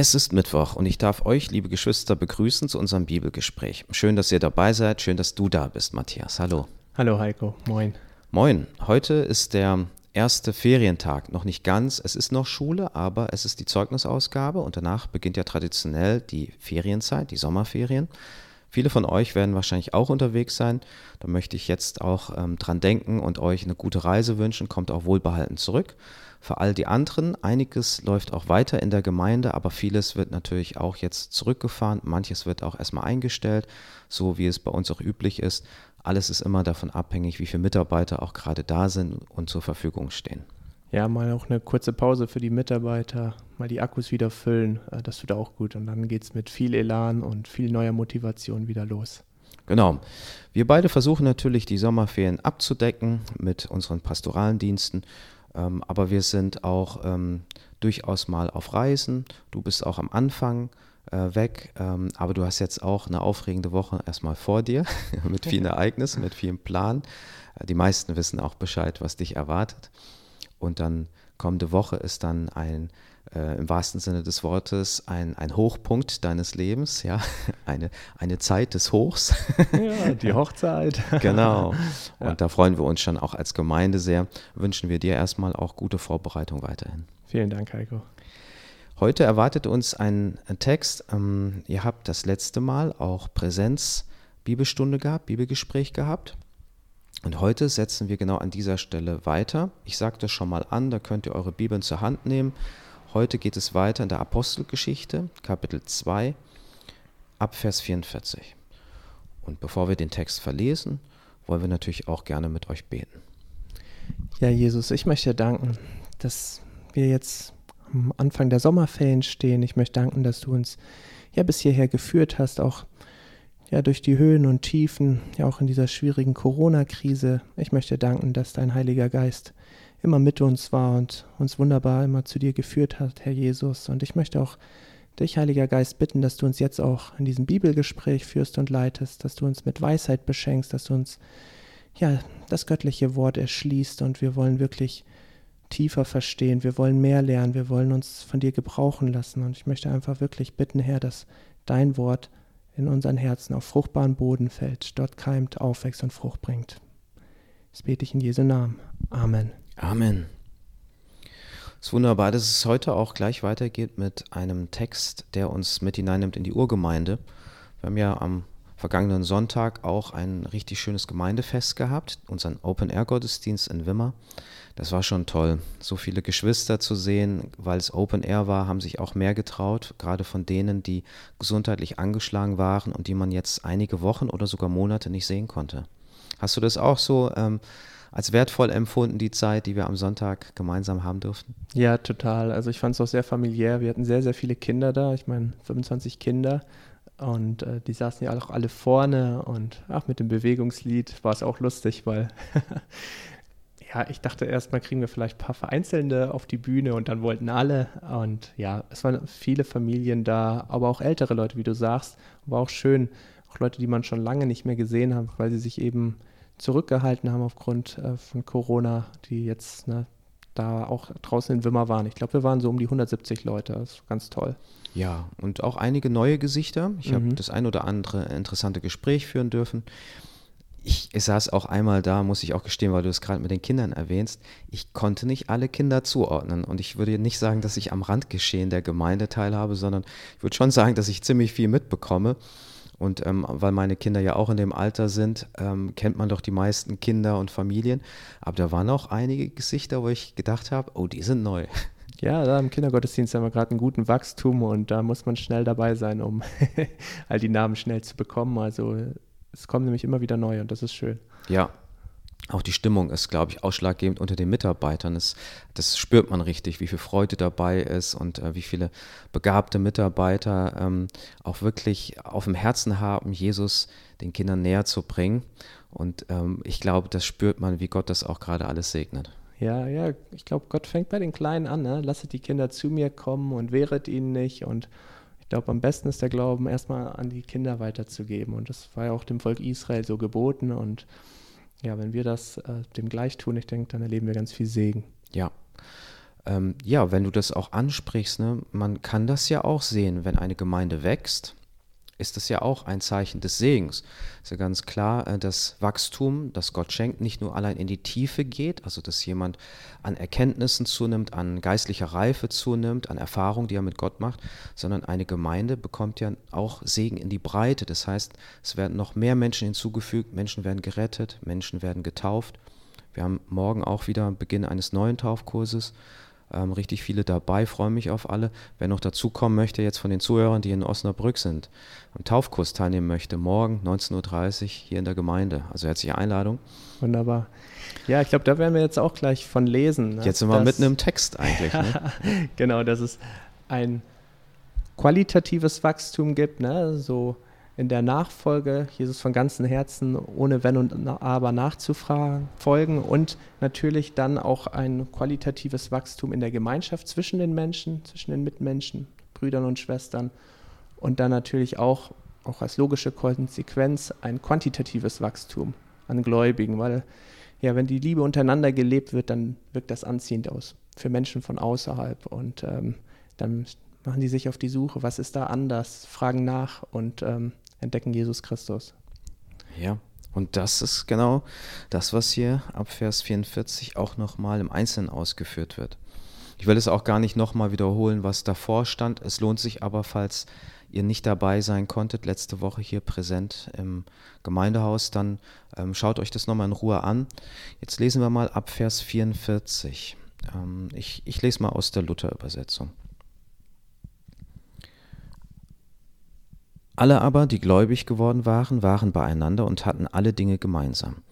Es ist Mittwoch und ich darf euch, liebe Geschwister, begrüßen zu unserem Bibelgespräch. Schön, dass ihr dabei seid. Schön, dass du da bist, Matthias. Hallo. Hallo Heiko. Moin. Moin. Heute ist der erste Ferientag. Noch nicht ganz. Es ist noch Schule, aber es ist die Zeugnisausgabe und danach beginnt ja traditionell die Ferienzeit, die Sommerferien. Viele von euch werden wahrscheinlich auch unterwegs sein. Da möchte ich jetzt auch ähm, dran denken und euch eine gute Reise wünschen. Kommt auch wohlbehalten zurück. Für all die anderen, einiges läuft auch weiter in der Gemeinde, aber vieles wird natürlich auch jetzt zurückgefahren. Manches wird auch erstmal eingestellt, so wie es bei uns auch üblich ist. Alles ist immer davon abhängig, wie viele Mitarbeiter auch gerade da sind und zur Verfügung stehen. Ja, mal auch eine kurze Pause für die Mitarbeiter, mal die Akkus wieder füllen, äh, das tut auch gut. Und dann geht es mit viel Elan und viel neuer Motivation wieder los. Genau. Wir beide versuchen natürlich, die Sommerferien abzudecken mit unseren pastoralen Diensten. Ähm, aber wir sind auch ähm, durchaus mal auf Reisen. Du bist auch am Anfang äh, weg, ähm, aber du hast jetzt auch eine aufregende Woche erstmal vor dir mit vielen Ereignissen, mit vielem Plan. Äh, die meisten wissen auch Bescheid, was dich erwartet. Und dann kommende Woche ist dann ein äh, im wahrsten Sinne des Wortes ein, ein Hochpunkt deines Lebens, ja, eine, eine Zeit des Hochs. Ja, die Hochzeit. genau. Und ja. da freuen wir uns schon auch als Gemeinde sehr. Wünschen wir dir erstmal auch gute Vorbereitung weiterhin. Vielen Dank, Heiko. Heute erwartet uns ein, Text. Ähm, ihr habt das letzte Mal auch Präsenz Bibelstunde gehabt, Bibelgespräch gehabt. Und heute setzen wir genau an dieser Stelle weiter. Ich sage das schon mal an, da könnt ihr eure Bibeln zur Hand nehmen Heute geht es weiter in der Apostelgeschichte, Kapitel 2, ab Vers 44. Und bevor wir den Text verlesen, wollen wir natürlich auch gerne mit euch beten. Ja, Jesus, ich möchte danken, dass wir jetzt am Anfang der Sommerferien stehen. Ich möchte danken, dass du uns ja bis hierher geführt hast, auch ja durch die Höhen und Tiefen, ja auch in dieser schwierigen Corona-Krise. Ich möchte danken, dass dein Heiliger Geist immer mit uns war und uns wunderbar immer zu dir geführt hat, Herr Jesus. Und ich möchte auch dich, Heiliger Geist, bitten, dass du uns jetzt auch in diesem Bibelgespräch führst und leitest, dass du uns mit Weisheit beschenkst, dass du uns ja das göttliche Wort erschließt und wir wollen wirklich tiefer verstehen, wir wollen mehr lernen, wir wollen uns von dir gebrauchen lassen. Und ich möchte einfach wirklich bitten, Herr, dass dein Wort in unseren Herzen auf fruchtbaren Boden fällt, dort keimt, aufwächst und Frucht bringt. Das bete ich in Jesu Namen. Amen. Amen. Es ist wunderbar, dass es heute auch gleich weitergeht mit einem Text, der uns mit hineinnimmt in die Urgemeinde. Wir haben ja am vergangenen Sonntag auch ein richtig schönes Gemeindefest gehabt, unseren Open-Air-Gottesdienst in Wimmer. Das war schon toll, so viele Geschwister zu sehen, weil es Open-Air war, haben sich auch mehr getraut, gerade von denen, die gesundheitlich angeschlagen waren und die man jetzt einige Wochen oder sogar Monate nicht sehen konnte. Hast du das auch so? Ähm, als wertvoll empfunden, die Zeit, die wir am Sonntag gemeinsam haben durften? Ja, total. Also ich fand es auch sehr familiär. Wir hatten sehr, sehr viele Kinder da. Ich meine, 25 Kinder. Und äh, die saßen ja auch alle vorne. Und ach, mit dem Bewegungslied war es auch lustig, weil ja, ich dachte erstmal kriegen wir vielleicht ein paar Vereinzelnde auf die Bühne und dann wollten alle. Und ja, es waren viele Familien da, aber auch ältere Leute, wie du sagst. War auch schön, auch Leute, die man schon lange nicht mehr gesehen hat, weil sie sich eben zurückgehalten haben aufgrund äh, von Corona, die jetzt ne, da auch draußen in Wimmer waren. Ich glaube, wir waren so um die 170 Leute. Das ist ganz toll. Ja, und auch einige neue Gesichter. Ich mhm. habe das ein oder andere interessante Gespräch führen dürfen. Ich, saß auch einmal da, muss ich auch gestehen, weil du es gerade mit den Kindern erwähnst. Ich konnte nicht alle Kinder zuordnen. Und ich würde nicht sagen, dass ich am Randgeschehen der Gemeinde teilhabe, sondern ich würde schon sagen, dass ich ziemlich viel mitbekomme. Und ähm, weil meine Kinder ja auch in dem Alter sind, ähm, kennt man doch die meisten Kinder und Familien. Aber da waren auch einige Gesichter, wo ich gedacht habe, oh, die sind neu. Ja, da im Kindergottesdienst haben wir gerade einen guten Wachstum und da muss man schnell dabei sein, um all die Namen schnell zu bekommen. Also es kommen nämlich immer wieder neue und das ist schön. Ja, auch die Stimmung ist, glaube ich, ausschlaggebend unter den Mitarbeitern. Das, das spürt man richtig, wie viel Freude dabei ist und äh, wie viele begabte Mitarbeiter ähm, auch wirklich auf dem Herzen haben, Jesus den Kindern näher zu bringen. Und ähm, ich glaube, das spürt man, wie Gott das auch gerade alles segnet. Ja, ja, ich glaube, Gott fängt bei den Kleinen an. Ne? Lasset die Kinder zu mir kommen und wehret ihnen nicht. Und ich glaube, am besten ist der Glauben, erstmal an die Kinder weiterzugeben. Und das war ja auch dem Volk Israel so geboten. Und ja, wenn wir das äh, dem gleich tun, ich denke, dann erleben wir ganz viel Segen. Ja. ähm, ja, wenn du das auch ansprichst, ne, man kann das ja auch sehen, wenn eine Gemeinde wächst, ist das ja auch ein Zeichen des Segens. Ist ja ganz klar, äh, dass Wachstum, das Gott schenkt, nicht nur allein in die Tiefe geht, also dass jemand an Erkenntnissen zunimmt, an geistlicher Reife zunimmt, an Erfahrung, die er mit Gott macht, sondern eine Gemeinde bekommt ja auch Segen in die Breite. Das heißt, es werden noch mehr Menschen hinzugefügt, Menschen werden gerettet, Menschen werden getauft. Wir haben morgen auch wieder Beginn eines neuen Taufkurses ähm, richtig viele dabei, freue mich auf alle. Wer noch dazukommen möchte, jetzt von den Zuhörern, die in Osnabrück sind, am Taufkurs teilnehmen möchte, morgen 19.30 Uhr hier in der Gemeinde. Also herzliche Einladung. Wunderbar. Ja, ich glaube, da werden wir jetzt auch gleich von lesen. Ne? Jetzt sind wir mitten im Text eigentlich. ne? genau, dass es ein qualitatives Wachstum gibt, ne? so in der Nachfolge, Jesus von ganzem Herzen, ohne Wenn und Aber nachzufragen, folgen und natürlich dann auch ein qualitatives Wachstum in der Gemeinschaft zwischen den Menschen, zwischen den Mitmenschen, Brüdern und Schwestern und dann natürlich auch, auch als logische Konsequenz ein quantitatives Wachstum an Gläubigen, weil ja, wenn die Liebe untereinander gelebt wird, dann wirkt das anziehend aus für Menschen von außerhalb und ähm, dann machen die sich auf die Suche, was ist da anders, fragen nach und ähm, entdecken Jesus Christus. Ja, und das ist genau das, was hier ab Vers 44 auch nochmal im Einzelnen ausgeführt wird. Ich will es auch gar nicht nochmal wiederholen, was davor stand. Es lohnt sich aber, falls ihr nicht dabei sein konntet, letzte Woche hier präsent im Gemeindehaus, dann ähm, schaut euch das nochmal in Ruhe an. Jetzt lesen wir mal ab Vers 44. Ähm, ich, ich lese mal aus der Luther-Übersetzung. Alle aber, die gläubig geworden waren, waren beieinander und hatten alle Dinge gemeinsam.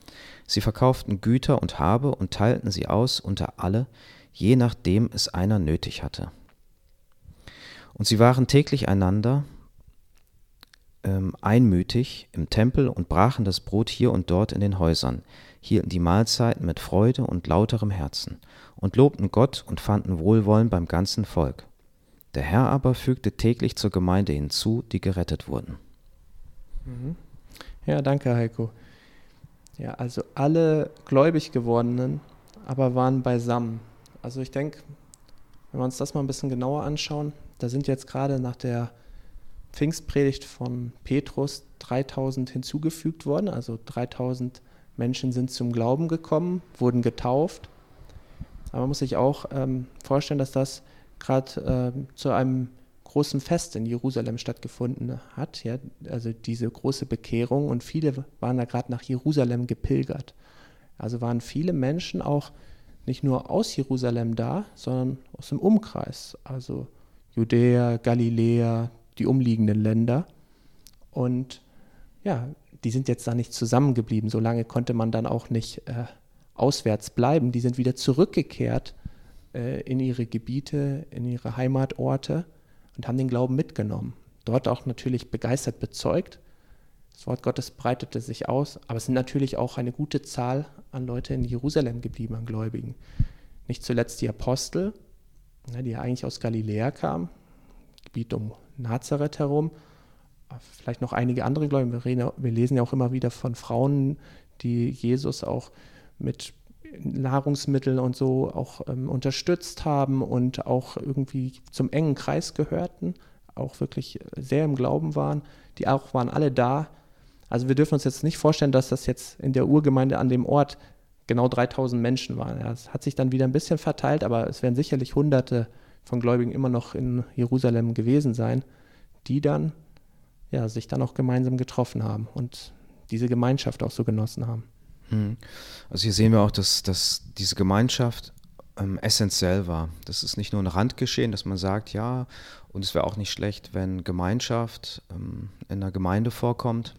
Sie verkauften Güter und Habe und teilten sie aus unter alle, je nachdem es einer nötig hatte. Und sie waren täglich einander ähm, einmütig im Tempel und brachen das Brot hier und dort in den Häusern, hielten die Mahlzeiten mit Freude und lauterem Herzen und lobten Gott und fanden Wohlwollen beim ganzen Volk. Der Herr aber fügte täglich zur Gemeinde hinzu, die gerettet wurden. Mhm. Ja, danke, Heiko. Ja, also alle gläubig gewordenen, aber waren beisammen. Also ich denke, wenn wir uns das mal ein bisschen genauer anschauen, da sind jetzt gerade nach der Pfingstpredigt von Petrus 3000 hinzugefügt worden. Also 3000 Menschen sind zum Glauben gekommen, wurden getauft. Aber man muss sich auch ähm, vorstellen, dass das gerade äh, zu einem großen Fest in Jerusalem stattgefunden hat, ja, also diese große Bekehrung und viele waren da gerade nach Jerusalem gepilgert. Also waren viele Menschen auch nicht nur aus Jerusalem da, sondern aus dem Umkreis, also Judäa, Galiläa, die umliegenden Länder. Und ja, die sind jetzt da nicht zusammengeblieben. So lange konnte man dann auch nicht äh, auswärts bleiben. Die sind wieder zurückgekehrt äh, in ihre Gebiete, in ihre Heimatorte und haben den Glauben mitgenommen. Dort auch natürlich begeistert bezeugt. Das Wort Gottes breitete sich aus, aber es sind natürlich auch eine gute Zahl an Leute in Jerusalem geblieben, an Gläubigen. Nicht zuletzt die Apostel, ne, die ja eigentlich aus Galiläa kamen, Gebiet um Nazareth herum. Vielleicht noch einige andere Gläubige. Wir, lesen ja auch immer wieder von Frauen, die Jesus auch mit Nahrungsmittel und so auch ähm, unterstützt haben und auch irgendwie zum engen Kreis gehörten, auch wirklich sehr im Glauben waren. Die auch waren alle da. Also wir dürfen uns jetzt nicht vorstellen, dass das jetzt in der Urgemeinde an dem Ort genau 3000 Menschen waren. Es hat sich dann wieder ein bisschen verteilt, aber es werden sicherlich Hunderte von Gläubigen immer noch in Jerusalem gewesen sein, die dann ja, sich dann auch gemeinsam getroffen haben und diese Gemeinschaft auch so genossen haben. Hm. Also hier sehen wir auch, dass, dass diese Gemeinschaft ähm, essentiell war. Das ist nicht nur ein Randgeschehen, dass man sagt, ja, und es wäre auch nicht schlecht, wenn Gemeinschaft ähm, in einer Gemeinde vorkommt,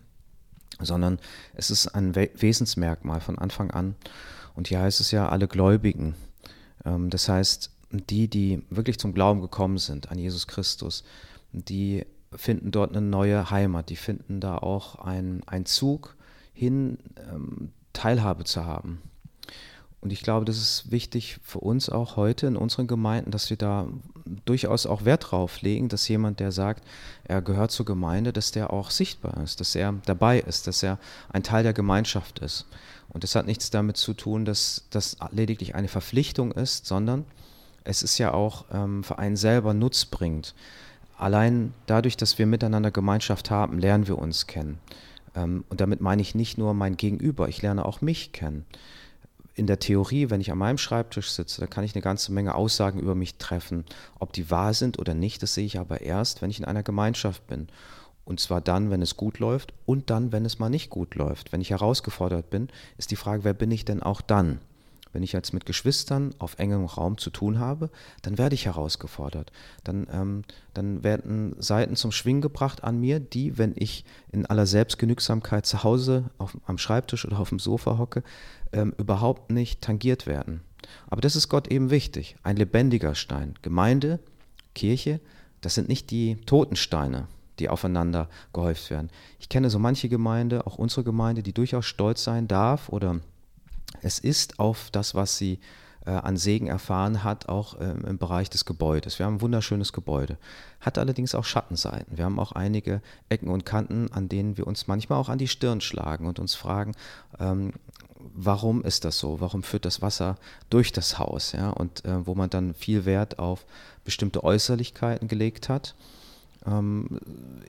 sondern es ist ein We Wesensmerkmal von Anfang an. Und hier heißt es ja, alle Gläubigen. Ähm, das heißt, die, die wirklich zum Glauben gekommen sind an Jesus Christus, die finden dort eine neue Heimat, die finden da auch einen Zug hin, ähm, Teilhabe zu haben. Und ich glaube, das ist wichtig für uns auch heute in unseren Gemeinden, dass wir da durchaus auch Wert drauf legen, dass jemand, der sagt, er gehört zur Gemeinde, dass der auch sichtbar ist, dass er dabei ist, dass er ein Teil der Gemeinschaft ist. Und das hat nichts damit zu tun, dass das lediglich eine Verpflichtung ist, sondern es ist ja auch ähm, für einen selber nutzbringend. Allein dadurch, dass wir miteinander Gemeinschaft haben, lernen wir uns kennen. Ähm, und damit meine ich nicht nur mein Gegenüber, ich lerne auch mich kennen. In der Theorie, wenn ich an meinem Schreibtisch sitze, da kann ich eine ganze Menge Aussagen über mich treffen. Ob die wahr sind oder nicht, das sehe ich aber erst, wenn ich in einer Gemeinschaft bin. Und zwar dann, wenn es gut läuft und dann, wenn es mal nicht gut läuft. Wenn ich herausgefordert bin, ist die Frage, wer bin ich denn auch dann? Wenn ich jetzt mit Geschwistern auf engem Raum zu tun habe, dann werde ich herausgefordert. Dann, ähm, dann werden Seiten zum Schwingen gebracht an mir, die, wenn ich in aller Selbstgenügsamkeit zu Hause auf, am Schreibtisch oder auf dem Sofa hocke, ähm, überhaupt nicht tangiert werden. Aber das ist Gott eben wichtig. Ein lebendiger Stein. Gemeinde, Kirche, das sind nicht die toten Steine, die aufeinander gehäuft werden. Ich kenne so manche Gemeinde, auch unsere Gemeinde, die durchaus stolz sein darf oder es ist auf das, was sie äh, an Segen erfahren hat, auch ähm, im Bereich des Gebäudes. Wir haben ein wunderschönes Gebäude, hat allerdings auch Schattenseiten. Wir haben auch einige Ecken und Kanten, an denen wir uns manchmal auch an die Stirn schlagen und uns fragen, ähm, warum ist das so? Warum führt das Wasser durch das Haus? Ja? Und äh, wo man dann viel Wert auf bestimmte Äußerlichkeiten gelegt hat. Ähm,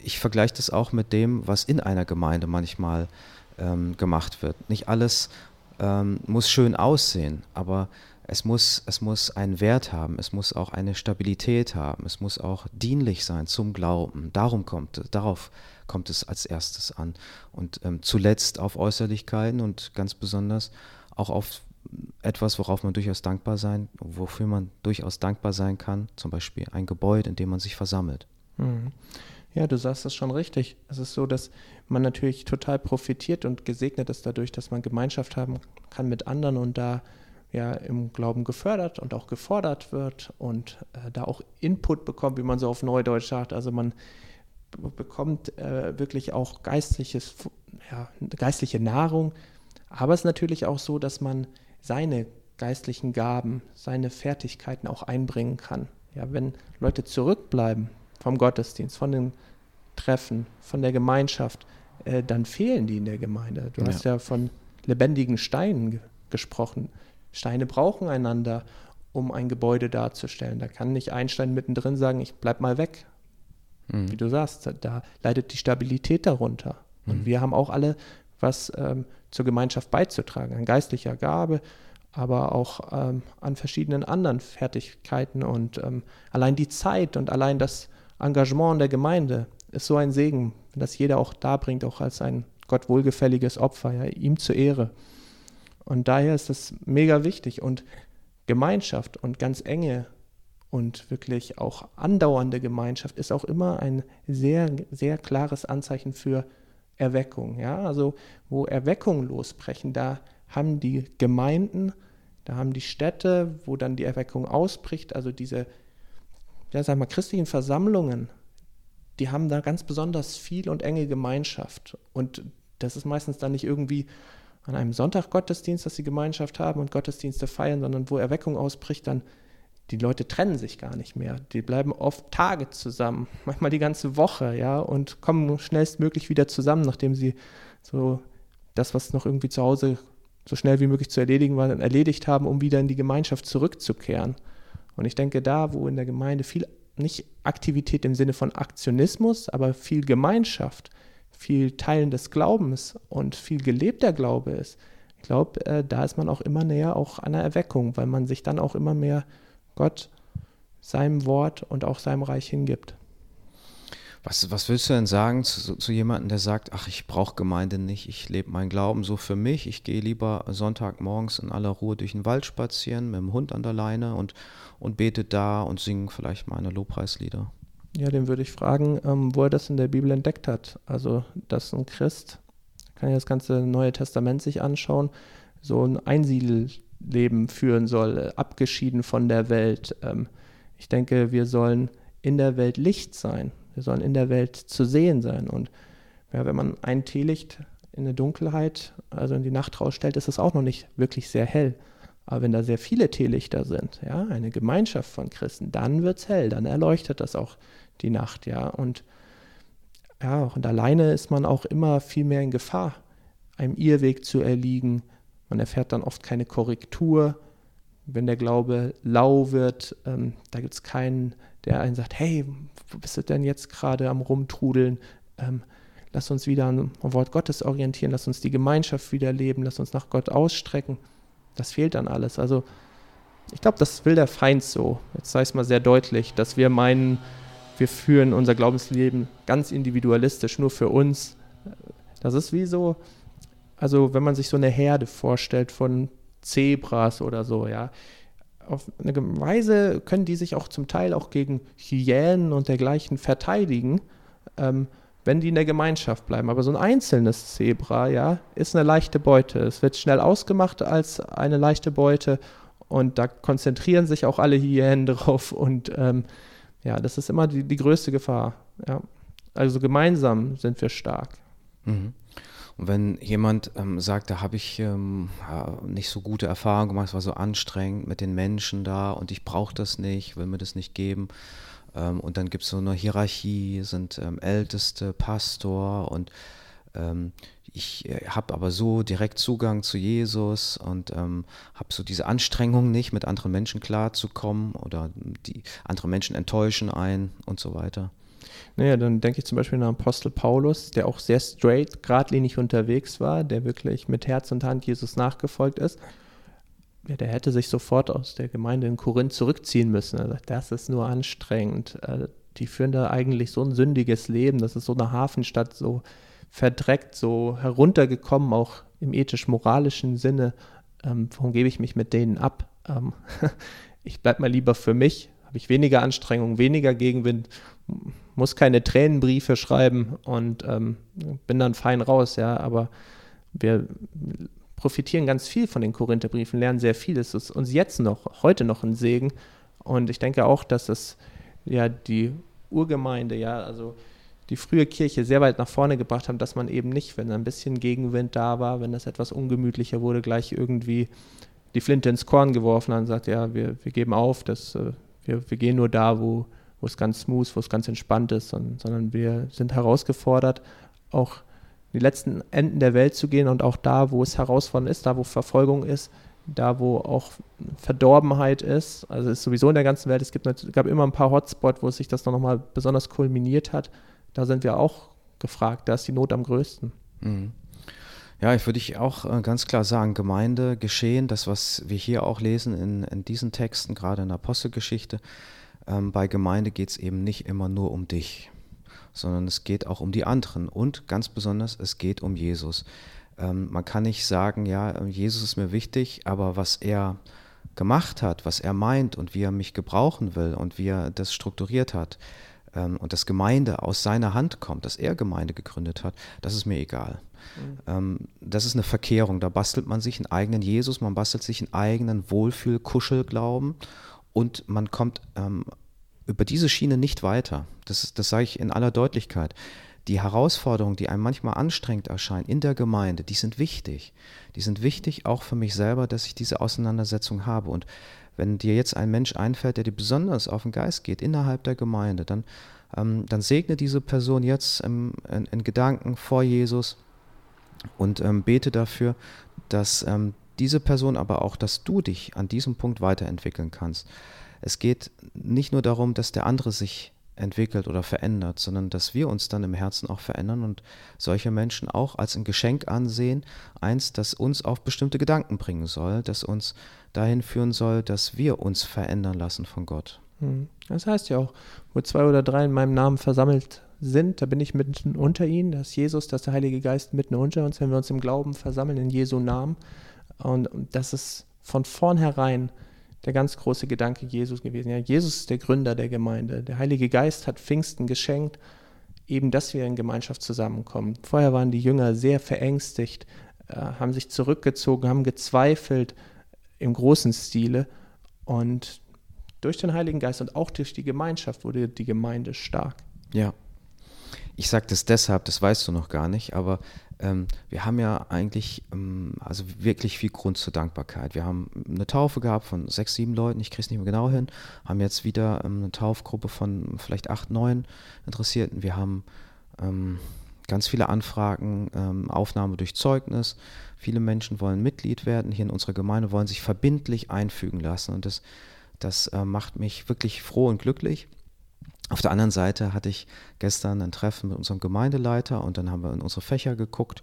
ich vergleiche das auch mit dem, was in einer Gemeinde manchmal gemacht wird. Nicht alles ähm, muss schön aussehen, aber es muss, es muss einen Wert haben, es muss auch eine Stabilität haben, es muss auch dienlich sein zum Glauben. Darum kommt, darauf kommt es als erstes an. Und ähm, zuletzt auf Äußerlichkeiten und ganz besonders auch auf etwas, worauf man durchaus dankbar sein, wofür man durchaus dankbar sein kann, zum Beispiel ein Gebäude, in dem man sich versammelt. Mhm. Ja, du sagst das schon richtig. Es ist so, dass man natürlich total profitiert und gesegnet ist dadurch, dass man Gemeinschaft haben kann mit anderen und da ja im Glauben gefördert und auch gefordert wird und äh, da auch Input bekommt, wie man so auf Neudeutsch sagt. Also man bekommt äh, wirklich auch geistliches, ja, geistliche Nahrung. Aber es ist natürlich auch so, dass man seine geistlichen Gaben, seine Fertigkeiten auch einbringen kann. Ja, wenn Leute zurückbleiben, vom Gottesdienst, von den Treffen, von der Gemeinschaft, äh, dann fehlen die in der Gemeinde. Du ja. hast ja von lebendigen Steinen gesprochen. Steine brauchen einander, um ein Gebäude darzustellen. Da kann nicht ein Stein mittendrin sagen, ich bleib mal weg. Mhm. Wie du sagst, da leidet die Stabilität darunter. Mhm. Und wir haben auch alle was ähm, zur Gemeinschaft beizutragen, an geistlicher Gabe, aber auch ähm, an verschiedenen anderen Fertigkeiten und ähm, allein die Zeit und allein das Engagement der Gemeinde ist so ein Segen, wenn das jeder auch darbringt, auch als ein Gott wohlgefälliges Opfer, ja, ihm zur Ehre. Und daher ist das mega wichtig und Gemeinschaft und ganz enge und wirklich auch andauernde Gemeinschaft ist auch immer ein sehr, sehr klares Anzeichen für Erweckung. Ja? Also wo Erweckungen losbrechen, da haben die Gemeinden, da haben die Städte, wo dann die Erweckung ausbricht, also diese ja, sag mal, christlichen Versammlungen, die haben da ganz besonders viel und enge Gemeinschaft. Und das ist meistens dann nicht irgendwie an einem Sonntag Gottesdienst, dass sie Gemeinschaft haben und Gottesdienste feiern, sondern wo Erweckung ausbricht, dann die Leute trennen sich gar nicht mehr. Die bleiben oft Tage zusammen, manchmal die ganze Woche, ja, und kommen schnellstmöglich wieder zusammen, nachdem sie so das, was noch irgendwie zu Hause so schnell wie möglich zu erledigen war, erledigt haben, um wieder in die Gemeinschaft zurückzukehren. Und ich denke, da, wo in der Gemeinde viel, nicht Aktivität im Sinne von Aktionismus, aber viel Gemeinschaft, viel Teilen des Glaubens und viel gelebter Glaube ist, ich glaube, äh, da ist man auch immer näher auch an der Erweckung, weil man sich dann auch immer mehr Gott, seinem Wort und auch seinem Reich hingibt. Was, was willst du denn sagen zu, zu jemandem, der sagt, ach, ich brauche Gemeinde nicht, ich lebe meinen Glauben so für mich, ich gehe lieber Sonntagmorgens in aller Ruhe durch den Wald spazieren mit dem Hund an der Leine und, und bete da und singe vielleicht meine Lobpreislieder? Ja, den würde ich fragen, ähm, wo er das in der Bibel entdeckt hat. Also, dass ein Christ, kann ja das ganze Neue Testament sich anschauen, so ein Einsiedelleben führen soll, äh, abgeschieden von der Welt. Ähm, ich denke, wir sollen in der Welt Licht sein. Wir sollen in der Welt zu sehen sein. Und ja, wenn man ein Teelicht in eine Dunkelheit, also in die Nacht rausstellt, ist es auch noch nicht wirklich sehr hell. Aber wenn da sehr viele Teelichter sind, ja, eine Gemeinschaft von Christen, dann wird es hell, dann erleuchtet das auch die Nacht, ja. Und ja, und alleine ist man auch immer viel mehr in Gefahr, einem Irrweg zu erliegen. Man erfährt dann oft keine Korrektur. wenn der Glaube lau wird, ähm, da gibt es keinen, der einen sagt, hey, wo bist du denn jetzt gerade am Rumtrudeln? Ähm, lass uns wieder am Wort Gottes orientieren, lass uns die Gemeinschaft wieder leben, lass uns nach Gott ausstrecken. Das fehlt dann alles. Also ich glaube, das will der Feind so. Jetzt ich es mal sehr deutlich, dass wir meinen, wir führen unser Glaubensleben ganz individualistisch, nur für uns. Das ist wie so, also wenn man sich so eine Herde vorstellt von Zebras oder so, ja. Auf eine Weise können die sich auch zum Teil auch gegen Hyänen und dergleichen verteidigen, ähm, wenn die in der Gemeinschaft bleiben. Aber so ein einzelnes Zebra, ja, ist eine leichte Beute. Es wird schnell ausgemacht als eine leichte Beute und da konzentrieren sich auch alle Hyänen drauf und ähm, ja, das ist immer die, die größte Gefahr. Ja. Also gemeinsam sind wir stark. Mhm. Und wenn jemand ähm, sagt, da habe ich ähm, nicht so gute Erfahrungen gemacht, es war so anstrengend mit den Menschen da und ich brauche das nicht, will mir das nicht geben. Ähm, und dann gibt es so eine Hierarchie, sind ähm, Älteste, Pastor und ähm, ich äh, habe aber so direkt Zugang zu Jesus und ähm, habe so diese Anstrengung nicht, mit anderen Menschen klarzukommen oder die andere Menschen enttäuschen ein und so weiter. Naja, dann denke ich zum Beispiel an Apostel Paulus, der auch sehr straight, geradlinig unterwegs war, der wirklich mit Herz und Hand Jesus nachgefolgt ist. Ja, der hätte sich sofort aus der Gemeinde in Korinth zurückziehen müssen. Er sagt, das ist nur anstrengend. Äh, die führen da eigentlich so ein sündiges Leben. Das ist so eine Hafenstadt, so verdreckt, so heruntergekommen, auch im ethisch-moralischen Sinne. Ähm, warum gebe ich mich mit denen ab? Ähm, ich bleibe mal lieber für mich, habe ich weniger Anstrengung, weniger Gegenwind, muss keine Tränenbriefe schreiben und ähm, bin dann fein raus, ja, aber wir profitieren ganz viel von den Korintherbriefen, lernen sehr viel. Es ist uns jetzt noch, heute noch ein Segen. Und ich denke auch, dass es ja die Urgemeinde, ja, also die frühe Kirche sehr weit nach vorne gebracht haben, dass man eben nicht, wenn ein bisschen Gegenwind da war, wenn das etwas ungemütlicher wurde, gleich irgendwie die Flinte ins Korn geworfen hat und sagt, ja, wir, wir geben auf, das, äh, wir, wir gehen nur da, wo, wo es ganz smooth, wo es ganz entspannt ist, und, sondern wir sind herausgefordert, auch in die letzten Enden der Welt zu gehen und auch da, wo es herausfordernd ist, da, wo Verfolgung ist, da, wo auch Verdorbenheit ist. Also es ist sowieso in der ganzen Welt, es gibt, es gab immer ein paar Hotspots, wo sich das noch mal besonders kulminiert hat. Da sind wir auch gefragt, da ist die Not am größten. Mhm. Ja, ich würde ich auch äh, ganz klar sagen, Gemeinde, Geschehen, das, was wir hier auch lesen in, in diesen Texten, gerade in der Apostelgeschichte, ähm, bei Gemeinde geht es eben nicht immer nur um dich, sondern es geht auch um die anderen und ganz besonders, es geht um Jesus. Ähm, man kann nicht sagen, ja, Jesus ist mir wichtig, aber was er gemacht hat, was er meint und wie er mich gebrauchen will und wie er das strukturiert hat ähm, und dass Gemeinde aus seiner Hand kommt, dass er Gemeinde gegründet hat, das ist mir egal. Mhm. Ähm, das ist eine Verkehrung, da bastelt man sich einen eigenen Jesus, man bastelt sich einen eigenen Wohlfühl-Kuschelglauben und man kommt ähm, über diese Schiene nicht weiter. Das, das sage ich in aller Deutlichkeit. Die Herausforderungen, die einem manchmal anstrengend erscheinen in der Gemeinde, die sind wichtig. Die sind wichtig auch für mich selber, dass ich diese Auseinandersetzung habe. Und wenn dir jetzt ein Mensch einfällt, der dir besonders auf den Geist geht innerhalb der Gemeinde, dann, ähm, dann segne diese Person jetzt im, in, in, Gedanken vor Jesus und ähm, bete dafür, dass ähm, diese Person, aber auch, dass du dich an diesem Punkt weiterentwickeln kannst. Es geht nicht nur darum, dass der andere sich entwickelt oder verändert, sondern dass wir uns dann im Herzen auch verändern und solche Menschen auch als ein Geschenk ansehen, eins, das uns auf bestimmte Gedanken bringen soll, das uns dahin führen soll, dass wir uns verändern lassen von Gott. Hm. Das heißt ja auch, wo zwei oder drei in meinem Namen versammelt sind, da bin ich mitten unter ihnen, dass Jesus, dass der Heilige Geist mitten unter uns, wenn wir uns im Glauben versammeln in Jesu Namen, und, das ist von vornherein der ganz große Gedanke Jesus gewesen. Ja, Jesus ist der Gründer der Gemeinde. Der Heilige Geist hat Pfingsten geschenkt, eben, dass wir in Gemeinschaft zusammenkommen. Vorher waren die Jünger sehr verängstigt, äh, haben sich zurückgezogen, haben gezweifelt im großen Stile. Und durch den Heiligen Geist und auch durch die Gemeinschaft wurde die Gemeinde stark. Ja. Ich sage das deshalb, das weißt du noch gar nicht, aber ähm, wir haben ja eigentlich ähm, also wirklich viel Grund zur Dankbarkeit. Wir haben eine Taufe gehabt von sechs, sieben Leuten, ich kriege es nicht mehr genau hin, haben jetzt wieder ähm, eine Taufgruppe von vielleicht acht, neun Interessierten. Wir haben ähm, ganz viele Anfragen, ähm, Aufnahme durch Zeugnis. Viele Menschen wollen Mitglied werden hier in unserer Gemeinde, wollen sich verbindlich einfügen lassen. Und das, das äh, macht mich wirklich froh und glücklich. Auf der anderen Seite hatte ich gestern ein Treffen mit unserem Gemeindeleiter und dann haben wir in unsere Fächer geguckt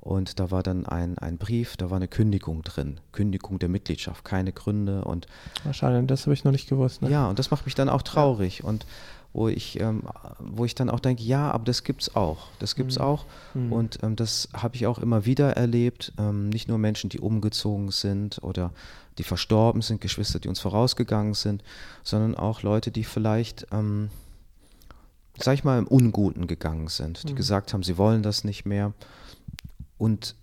und da war dann ein, ein Brief, da war eine Kündigung drin, Kündigung der Mitgliedschaft, keine Gründe und Wahrscheinlich, das habe ich noch nicht gewusst. Ne? Ja, und das macht mich dann auch traurig ja. und wo ich, ähm, wo ich dann auch denke, ja, aber das gibt es auch, das gibt es mhm. auch mhm. und ähm, das habe ich auch immer wieder erlebt, ähm, nicht nur Menschen, die umgezogen sind oder die verstorben sind, Geschwister, die uns vorausgegangen sind, sondern auch Leute, die vielleicht ähm, sag ich mal, im Unguten gegangen sind, die mhm. gesagt haben, sie wollen das nicht mehr. Und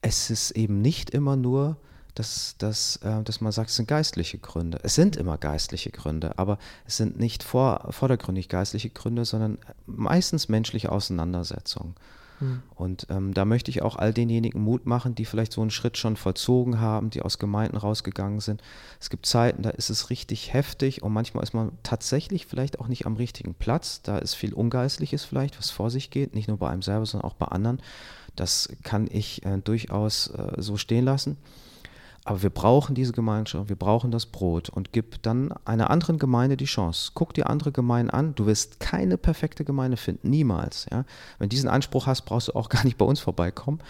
es ist eben nicht immer nur, dass, dass, äh, dass man sagt, es sind geistliche Gründe. Es sind immer geistliche Gründe, aber es sind nicht vor, vordergründig geistliche Gründe, sondern meistens menschliche Auseinandersetzungen. Hm. Und ähm, da möchte ich auch all denjenigen Mut machen, die vielleicht so einen Schritt schon vollzogen haben, die aus Gemeinden rausgegangen sind. Es gibt Zeiten, da ist es richtig heftig und manchmal ist man tatsächlich vielleicht auch nicht am richtigen Platz. Da ist viel Ungeistliches vielleicht, was vor sich geht, nicht nur bei einem selber, sondern auch bei anderen. Das kann ich äh, durchaus äh, so stehen lassen. Aber wir brauchen diese Gemeinschaft, wir brauchen das Brot und gib dann einer anderen Gemeinde die Chance. Guck dir andere Gemeinden an. Du wirst keine perfekte Gemeinde finden, niemals. Ja? Wenn du diesen Anspruch hast, brauchst du auch gar nicht bei uns vorbeikommen.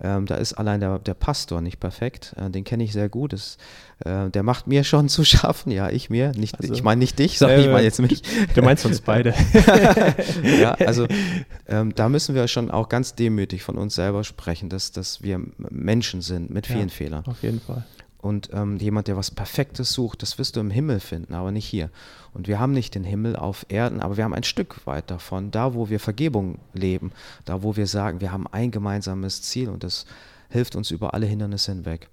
Ähm, da ist allein der, der Pastor nicht perfekt. Äh, den kenne ich sehr gut. Das, äh, der macht mir schon zu schaffen. Ja, ich mir. Nicht, also, ich meine nicht dich, sondern äh, ich meine jetzt mich. Du meinst uns beide. ja, also ähm, da müssen wir schon auch ganz demütig von uns selber sprechen, dass, dass wir Menschen sind mit vielen ja, Fehlern. Auf jeden Fall. Und ähm, jemand, der was Perfektes sucht, das wirst du im Himmel finden, aber nicht hier. Und wir haben nicht den Himmel auf Erden, aber wir haben ein Stück weit davon, da wo wir Vergebung leben, da wo wir sagen, wir haben ein gemeinsames Ziel und das hilft uns über alle Hindernisse hinweg.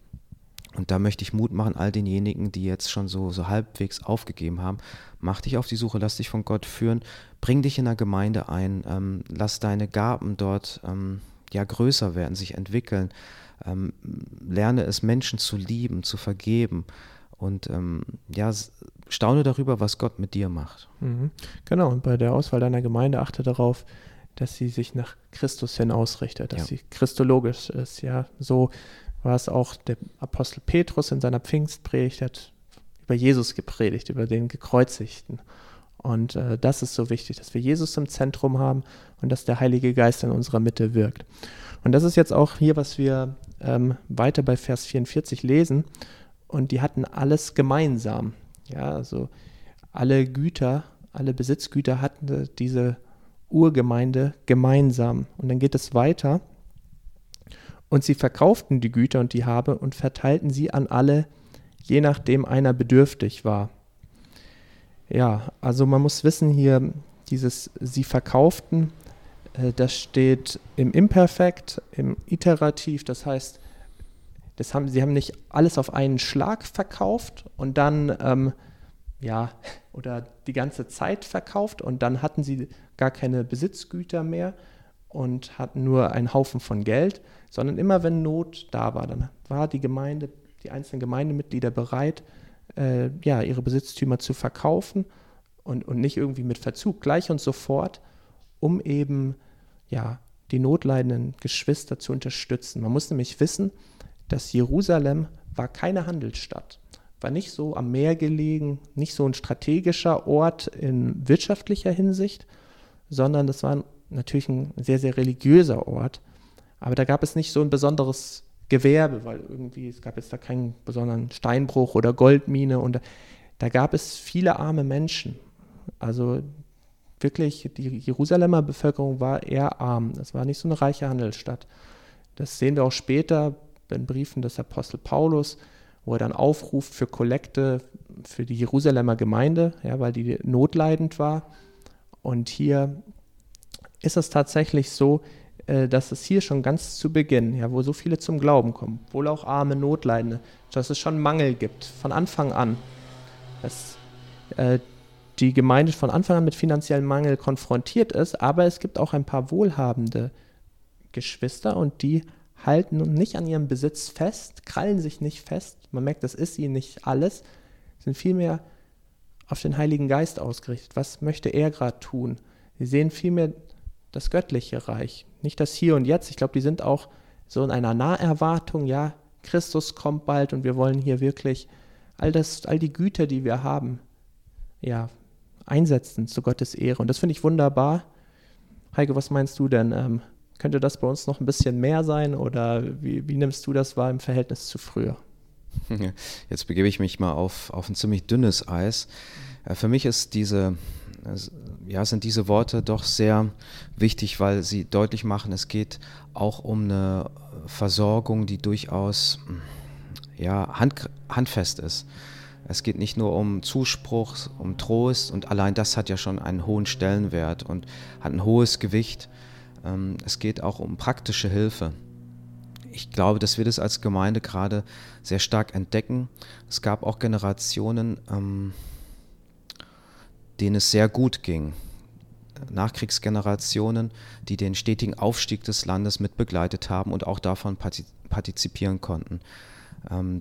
Und da möchte ich Mut machen, all denjenigen, die jetzt schon so, so halbwegs aufgegeben haben, mach dich auf die Suche, lass dich von Gott führen, bring dich in der Gemeinde ein, ähm, lass deine Gaben dort ähm, ja größer werden, sich entwickeln ähm, lerne es, Menschen zu lieben, zu vergeben und ähm, ja, staune darüber, was Gott mit dir macht. Mhm. Genau, und bei der Auswahl deiner Gemeinde achte darauf, dass sie sich nach Christus hin ausrichtet, dass ja. sie christologisch ist. Ja, so war es auch der Apostel Petrus in seiner Pfingstpredigt, hat über Jesus gepredigt, über den Gekreuzigten. Und äh, das ist so wichtig, dass wir Jesus im Zentrum haben und dass der Heilige Geist in unserer Mitte wirkt. Und das ist jetzt auch hier, was wir ähm, weiter bei Vers 44 lesen. Und die hatten alles gemeinsam. Ja, also alle Güter, alle Besitzgüter hatten diese Urgemeinde gemeinsam. Und dann geht es weiter. Und sie verkauften die Güter und die Habe und verteilten sie an alle, je nachdem einer bedürftig war. Ja, also man muss wissen hier, dieses sie verkauften, das steht im Imperfekt, im Iterativ, das heißt, das haben, sie haben nicht alles auf einen Schlag verkauft und dann, ähm, ja, oder die ganze Zeit verkauft und dann hatten sie gar keine Besitzgüter mehr und hatten nur einen Haufen von Geld, sondern immer wenn Not da war, dann war die Gemeinde, die einzelnen Gemeindemitglieder bereit, äh, ja, ihre Besitztümer zu verkaufen und, und nicht irgendwie mit Verzug, gleich und sofort, um eben ja, die notleidenden Geschwister zu unterstützen. Man muss nämlich wissen, dass Jerusalem war keine Handelsstadt, war nicht so am Meer gelegen, nicht so ein strategischer Ort in wirtschaftlicher Hinsicht, sondern das war natürlich ein sehr, sehr religiöser Ort. Aber da gab es nicht so ein besonderes Gewerbe, weil irgendwie es gab jetzt da keinen besonderen Steinbruch oder Goldmine und da, gab es viele arme Menschen. Also wirklich, die Jerusalemer Bevölkerung war eher arm. Es war nicht so eine reiche Handelsstadt. Das sehen wir auch später in Briefen des Apostel Paulus, wo er dann aufruft für Kollekte für die Jerusalemer Gemeinde, ja, weil die notleidend war. Und hier ist es tatsächlich so, äh, dass es hier schon ganz zu Beginn, ja, wo so viele zum Glauben kommen, wohl auch arme, Notleidende, dass es schon Mangel gibt, von Anfang an. Dass, äh, die Gemeinde von Anfang an mit finanziellem Mangel konfrontiert ist, aber es gibt auch ein paar wohlhabende Geschwister und die halten nicht an ihrem Besitz fest, krallen sich nicht fest. Man merkt, das ist ihnen nicht alles, sind vielmehr auf den Heiligen Geist ausgerichtet. Was möchte er gerade tun? Sie sehen vielmehr das göttliche Reich, nicht das Hier und Jetzt. Ich glaube, die sind auch so in einer Naherwartung, ja, Christus kommt bald und wir wollen hier wirklich all das, all die Güter, die wir haben, ja, einsetzen zu Gottes Ehre. Und das finde ich wunderbar. Heike, was meinst du denn? Ähm, könnte das bei uns noch ein bisschen mehr sein oder wie, wie nimmst du das wahr im Verhältnis zu früher? Jetzt begebe ich mich mal auf, auf ein ziemlich dünnes Eis. Äh, für mich ist diese, ja, sind diese Worte doch sehr wichtig, weil sie deutlich machen, es geht auch um eine Versorgung, die durchaus ja, hand, handfest ist. Es geht nicht nur um Zuspruch, um Trost und allein das hat ja schon einen hohen Stellenwert und hat ein hohes Gewicht. Ähm, es geht auch um praktische Hilfe. Ich glaube, dass wir das als Gemeinde gerade sehr stark entdecken. Es gab auch Generationen, ähm, denen es sehr gut ging. Nachkriegsgenerationen, die den stetigen Aufstieg des Landes mit begleitet haben und auch davon partizipieren konnten,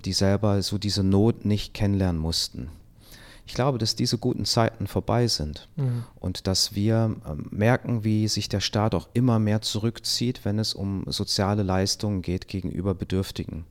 die selber so diese Not nicht kennenlernen mussten. Ich glaube, dass diese guten Zeiten vorbei sind mhm. und dass wir ähm, merken, wie sich der Staat auch immer mehr zurückzieht, wenn es um soziale Leistungen geht gegenüber Bedürftigen.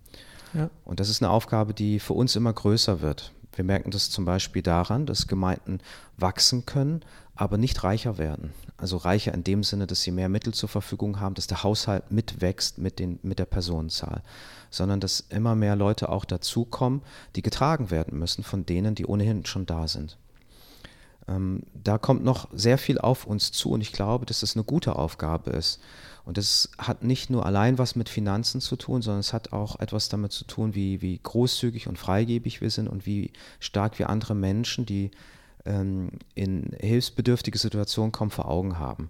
Ja. Und das ist eine Aufgabe, die für uns immer größer wird. Wir merken das zum Beispiel daran, dass Gemeinden wachsen können, aber nicht reicher werden. Also reicher in dem Sinne, dass sie mehr Mittel zur Verfügung haben, dass der Haushalt mitwächst mit, den, mit der Personenzahl, sondern dass immer mehr Leute auch dazukommen, die getragen werden müssen von denen, die ohnehin schon da sind. Ähm, da kommt noch sehr viel auf uns zu und ich glaube, dass das eine gute Aufgabe ist. Und das hat nicht nur allein was mit Finanzen zu tun, sondern es hat auch etwas damit zu tun, wie, wie großzügig und freigebig wir sind und wie stark wir andere Menschen, die ähm, in hilfsbedürftige Situationen kommen, vor Augen haben.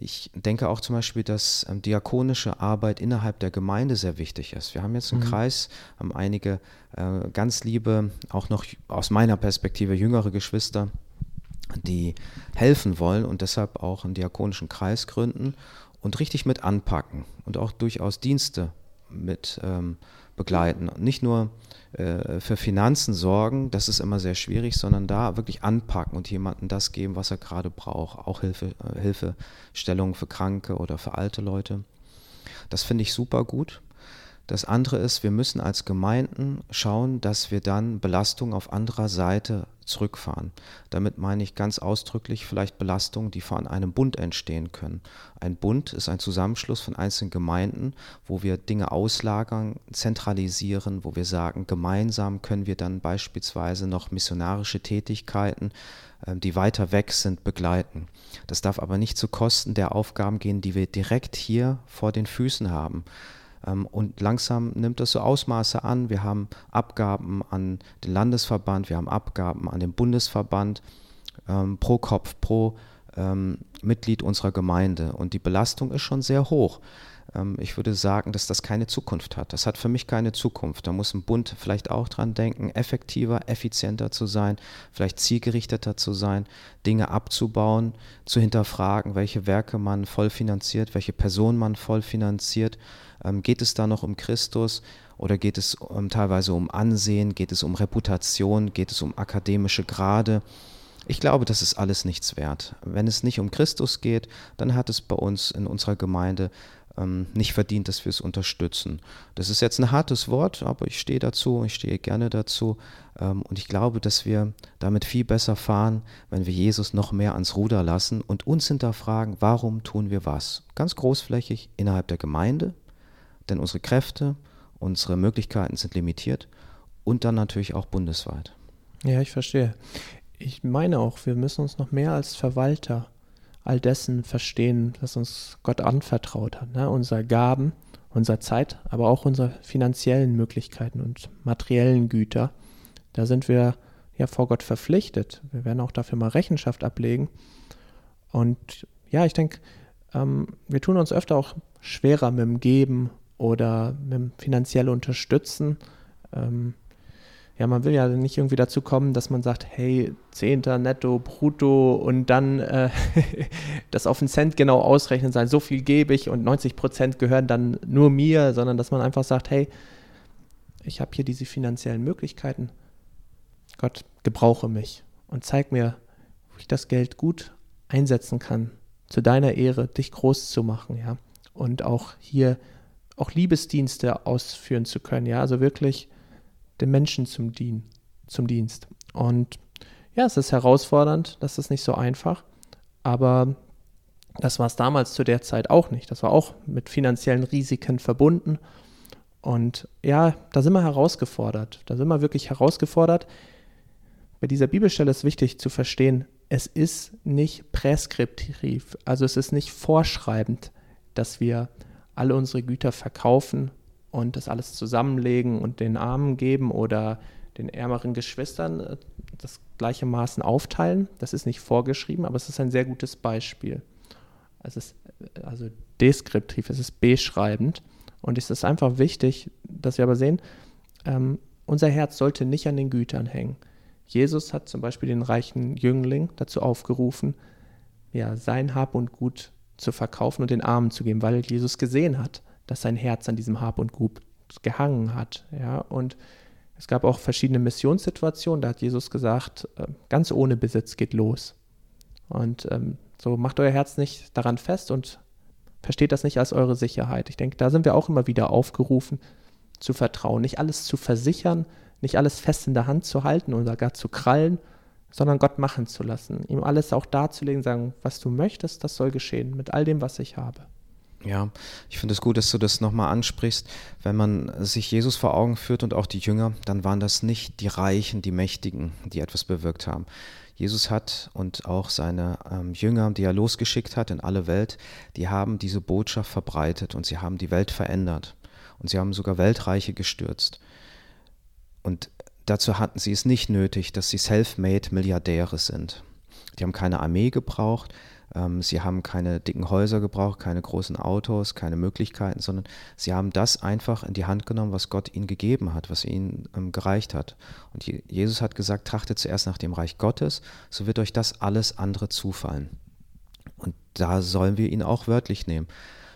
Ich denke auch zum Beispiel, dass ähm, diakonische Arbeit innerhalb der Gemeinde sehr wichtig ist. Wir haben jetzt einen mhm. Kreis, haben einige äh, ganz liebe, auch noch aus meiner Perspektive jüngere Geschwister, die helfen wollen und deshalb auch einen diakonischen Kreis gründen und richtig mit anpacken und auch durchaus Dienste mit ähm, begleiten. Nicht nur äh, für Finanzen sorgen, das ist immer sehr schwierig, sondern da wirklich anpacken und jemandem das geben, was er gerade braucht. Auch Hilfe, äh, Hilfestellung für Kranke oder für alte Leute. Das finde ich super gut. Das andere ist, wir müssen als Gemeinden schauen, dass wir dann Belastungen auf anderer Seite zurückfahren. Damit meine ich ganz ausdrücklich vielleicht Belastungen, die von einem Bund entstehen können. Ein Bund ist ein Zusammenschluss von einzelnen Gemeinden, wo wir Dinge auslagern, zentralisieren, wo wir sagen, gemeinsam können wir dann beispielsweise noch missionarische Tätigkeiten, ähm, die weiter weg sind, begleiten. Das darf aber nicht zu Kosten der Aufgaben gehen, die wir direkt hier vor den Füßen haben. Ähm, und langsam nimmt das so Ausmaße an. Wir haben Abgaben an den Landesverband, wir haben Abgaben an den Bundesverband ähm, pro Kopf, pro ähm, Mitglied unserer Gemeinde. Und die Belastung ist schon sehr hoch. Ich würde sagen, dass das keine Zukunft hat. Das hat für mich keine Zukunft. Da muss ein Bund vielleicht auch dran denken, effektiver, effizienter zu sein, vielleicht zielgerichteter zu sein, Dinge abzubauen, zu hinterfragen, welche Werke man voll finanziert, welche Personen man voll finanziert. Ähm, geht es da noch um Christus? Oder geht es um, teilweise um Ansehen, geht es um Reputation, geht es um akademische Grade? Ich glaube, das ist alles nichts wert. Wenn es nicht um Christus geht, dann hat es bei uns in unserer Gemeinde ähm, nicht verdient, dass wir es unterstützen. Das ist jetzt ein hartes Wort, aber ich stehe dazu, ich stehe gerne dazu. Ähm, und ich glaube, dass wir damit viel besser fahren, wenn wir Jesus noch mehr ans Ruder lassen und uns hinterfragen, warum tun wir was? Ganz großflächig innerhalb der Gemeinde, denn unsere Kräfte, unsere Möglichkeiten sind limitiert und dann natürlich auch bundesweit. Ja, ich verstehe. Ich meine auch, wir müssen uns noch mehr als Verwalter all dessen verstehen, was uns Gott anvertraut hat. Ne? Unsere Gaben, unsere Zeit, aber auch unsere finanziellen Möglichkeiten und materiellen Güter. Da sind wir ja vor Gott verpflichtet. Wir werden auch dafür mal Rechenschaft ablegen. Und ja, ich denke, ähm, wir tun uns öfter auch schwerer mit dem Geben oder finanziell Unterstützen. Ähm, ja, man will ja nicht irgendwie dazu kommen, dass man sagt, hey, Zehnter netto, brutto und dann äh, das auf den Cent genau ausrechnen sein, so viel gebe ich und 90 Prozent gehören dann nur mir, sondern dass man einfach sagt, hey, ich habe hier diese finanziellen Möglichkeiten. Gott, gebrauche mich und zeig mir, wo ich das Geld gut einsetzen kann zu deiner Ehre, dich groß zu machen, ja. Und auch hier auch Liebesdienste ausführen zu können, ja. Also wirklich den Menschen zum, Dien, zum Dienst. Und ja, es ist herausfordernd, das ist nicht so einfach, aber das war es damals zu der Zeit auch nicht. Das war auch mit finanziellen Risiken verbunden. Und ja, da sind wir herausgefordert. Da sind wir wirklich herausgefordert. Bei dieser Bibelstelle ist wichtig zu verstehen, es ist nicht präskriptiv, also es ist nicht vorschreibend, dass wir alle unsere Güter verkaufen und das alles zusammenlegen und den Armen geben oder den ärmeren Geschwistern äh, das gleiche Maßen aufteilen. Das ist nicht vorgeschrieben, aber es ist ein sehr gutes Beispiel. Es ist äh, also deskriptiv, es ist beschreibend. Und es ist einfach wichtig, dass wir aber sehen, ähm, unser Herz sollte nicht an den Gütern hängen. Jesus hat zum Beispiel den reichen Jüngling dazu aufgerufen, ja, sein Hab und Gut zu verkaufen und den Armen zu geben, weil Jesus gesehen hat, dass sein Herz an diesem Hab und Gut gehangen hat. Ja, und es gab auch verschiedene Missionssituationen, da hat Jesus gesagt, äh, ganz ohne Besitz geht los. Und ähm, so macht euer Herz nicht daran fest und versteht das nicht als eure Sicherheit. Ich denke, da sind wir auch immer wieder aufgerufen zu vertrauen, nicht alles zu versichern, nicht alles fest in der Hand zu halten oder gar zu krallen, sondern Gott machen zu lassen, ihm alles auch darzulegen, sagen, was du möchtest, das soll geschehen, mit all dem, was ich habe. Ja, ich finde es gut, dass du das nochmal ansprichst. Wenn man sich Jesus vor Augen führt und auch die Jünger, dann waren das nicht die Reichen, die Mächtigen, die etwas bewirkt haben. Jesus hat und auch seine ähm, Jünger, die er losgeschickt hat in alle Welt, die haben diese Botschaft verbreitet und sie haben die Welt verändert. Und sie haben sogar Weltreiche gestürzt. Und dazu hatten sie es nicht nötig, dass sie self-made Milliardäre sind. Die haben keine Armee gebraucht, ähm, sie haben keine dicken Häuser gebraucht, keine großen Autos, keine Möglichkeiten, sondern sie haben das einfach in die Hand genommen, was Gott ihnen gegeben hat, was ihnen ähm, gereicht hat. Und Jesus hat gesagt, trachtet zuerst nach dem Reich Gottes, so wird euch das alles andere zufallen. Und da sollen wir ihn auch wörtlich nehmen.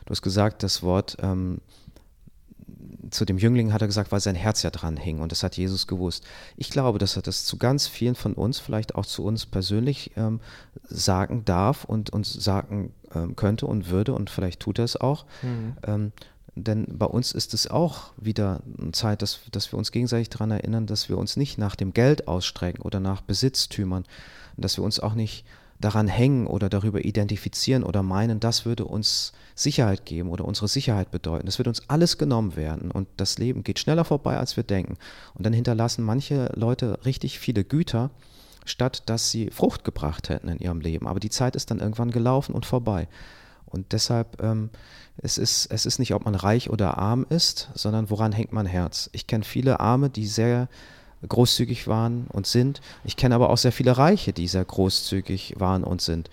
Du hast gesagt, das Wort ähm, zu dem Jüngling hat er gesagt, weil sein Herz ja dran hing und das hat Jesus gewusst. Ich glaube, dass er das zu ganz vielen von uns, vielleicht auch zu uns persönlich ähm, sagen darf und uns sagen ähm, könnte und würde und vielleicht tut er es auch. Mhm. Ähm, denn bei uns ist es auch wieder eine Zeit, dass, dass wir uns gegenseitig daran erinnern, dass wir uns nicht nach dem Geld ausstrecken oder nach Besitztümern, dass wir uns auch nicht daran hängen oder darüber identifizieren oder meinen, das würde uns Sicherheit geben oder unsere Sicherheit bedeuten. Das wird uns alles genommen werden und das Leben geht schneller vorbei, als wir denken. Und dann hinterlassen manche Leute richtig viele Güter, statt dass sie Frucht gebracht hätten in ihrem Leben. Aber die Zeit ist dann irgendwann gelaufen und vorbei. Und deshalb, ähm, es, ist, es ist nicht, ob man reich oder arm ist, sondern woran hängt mein Herz. Ich kenne viele Arme, die sehr großzügig waren und sind. Ich kenne aber auch sehr viele Reiche, die sehr großzügig waren und sind.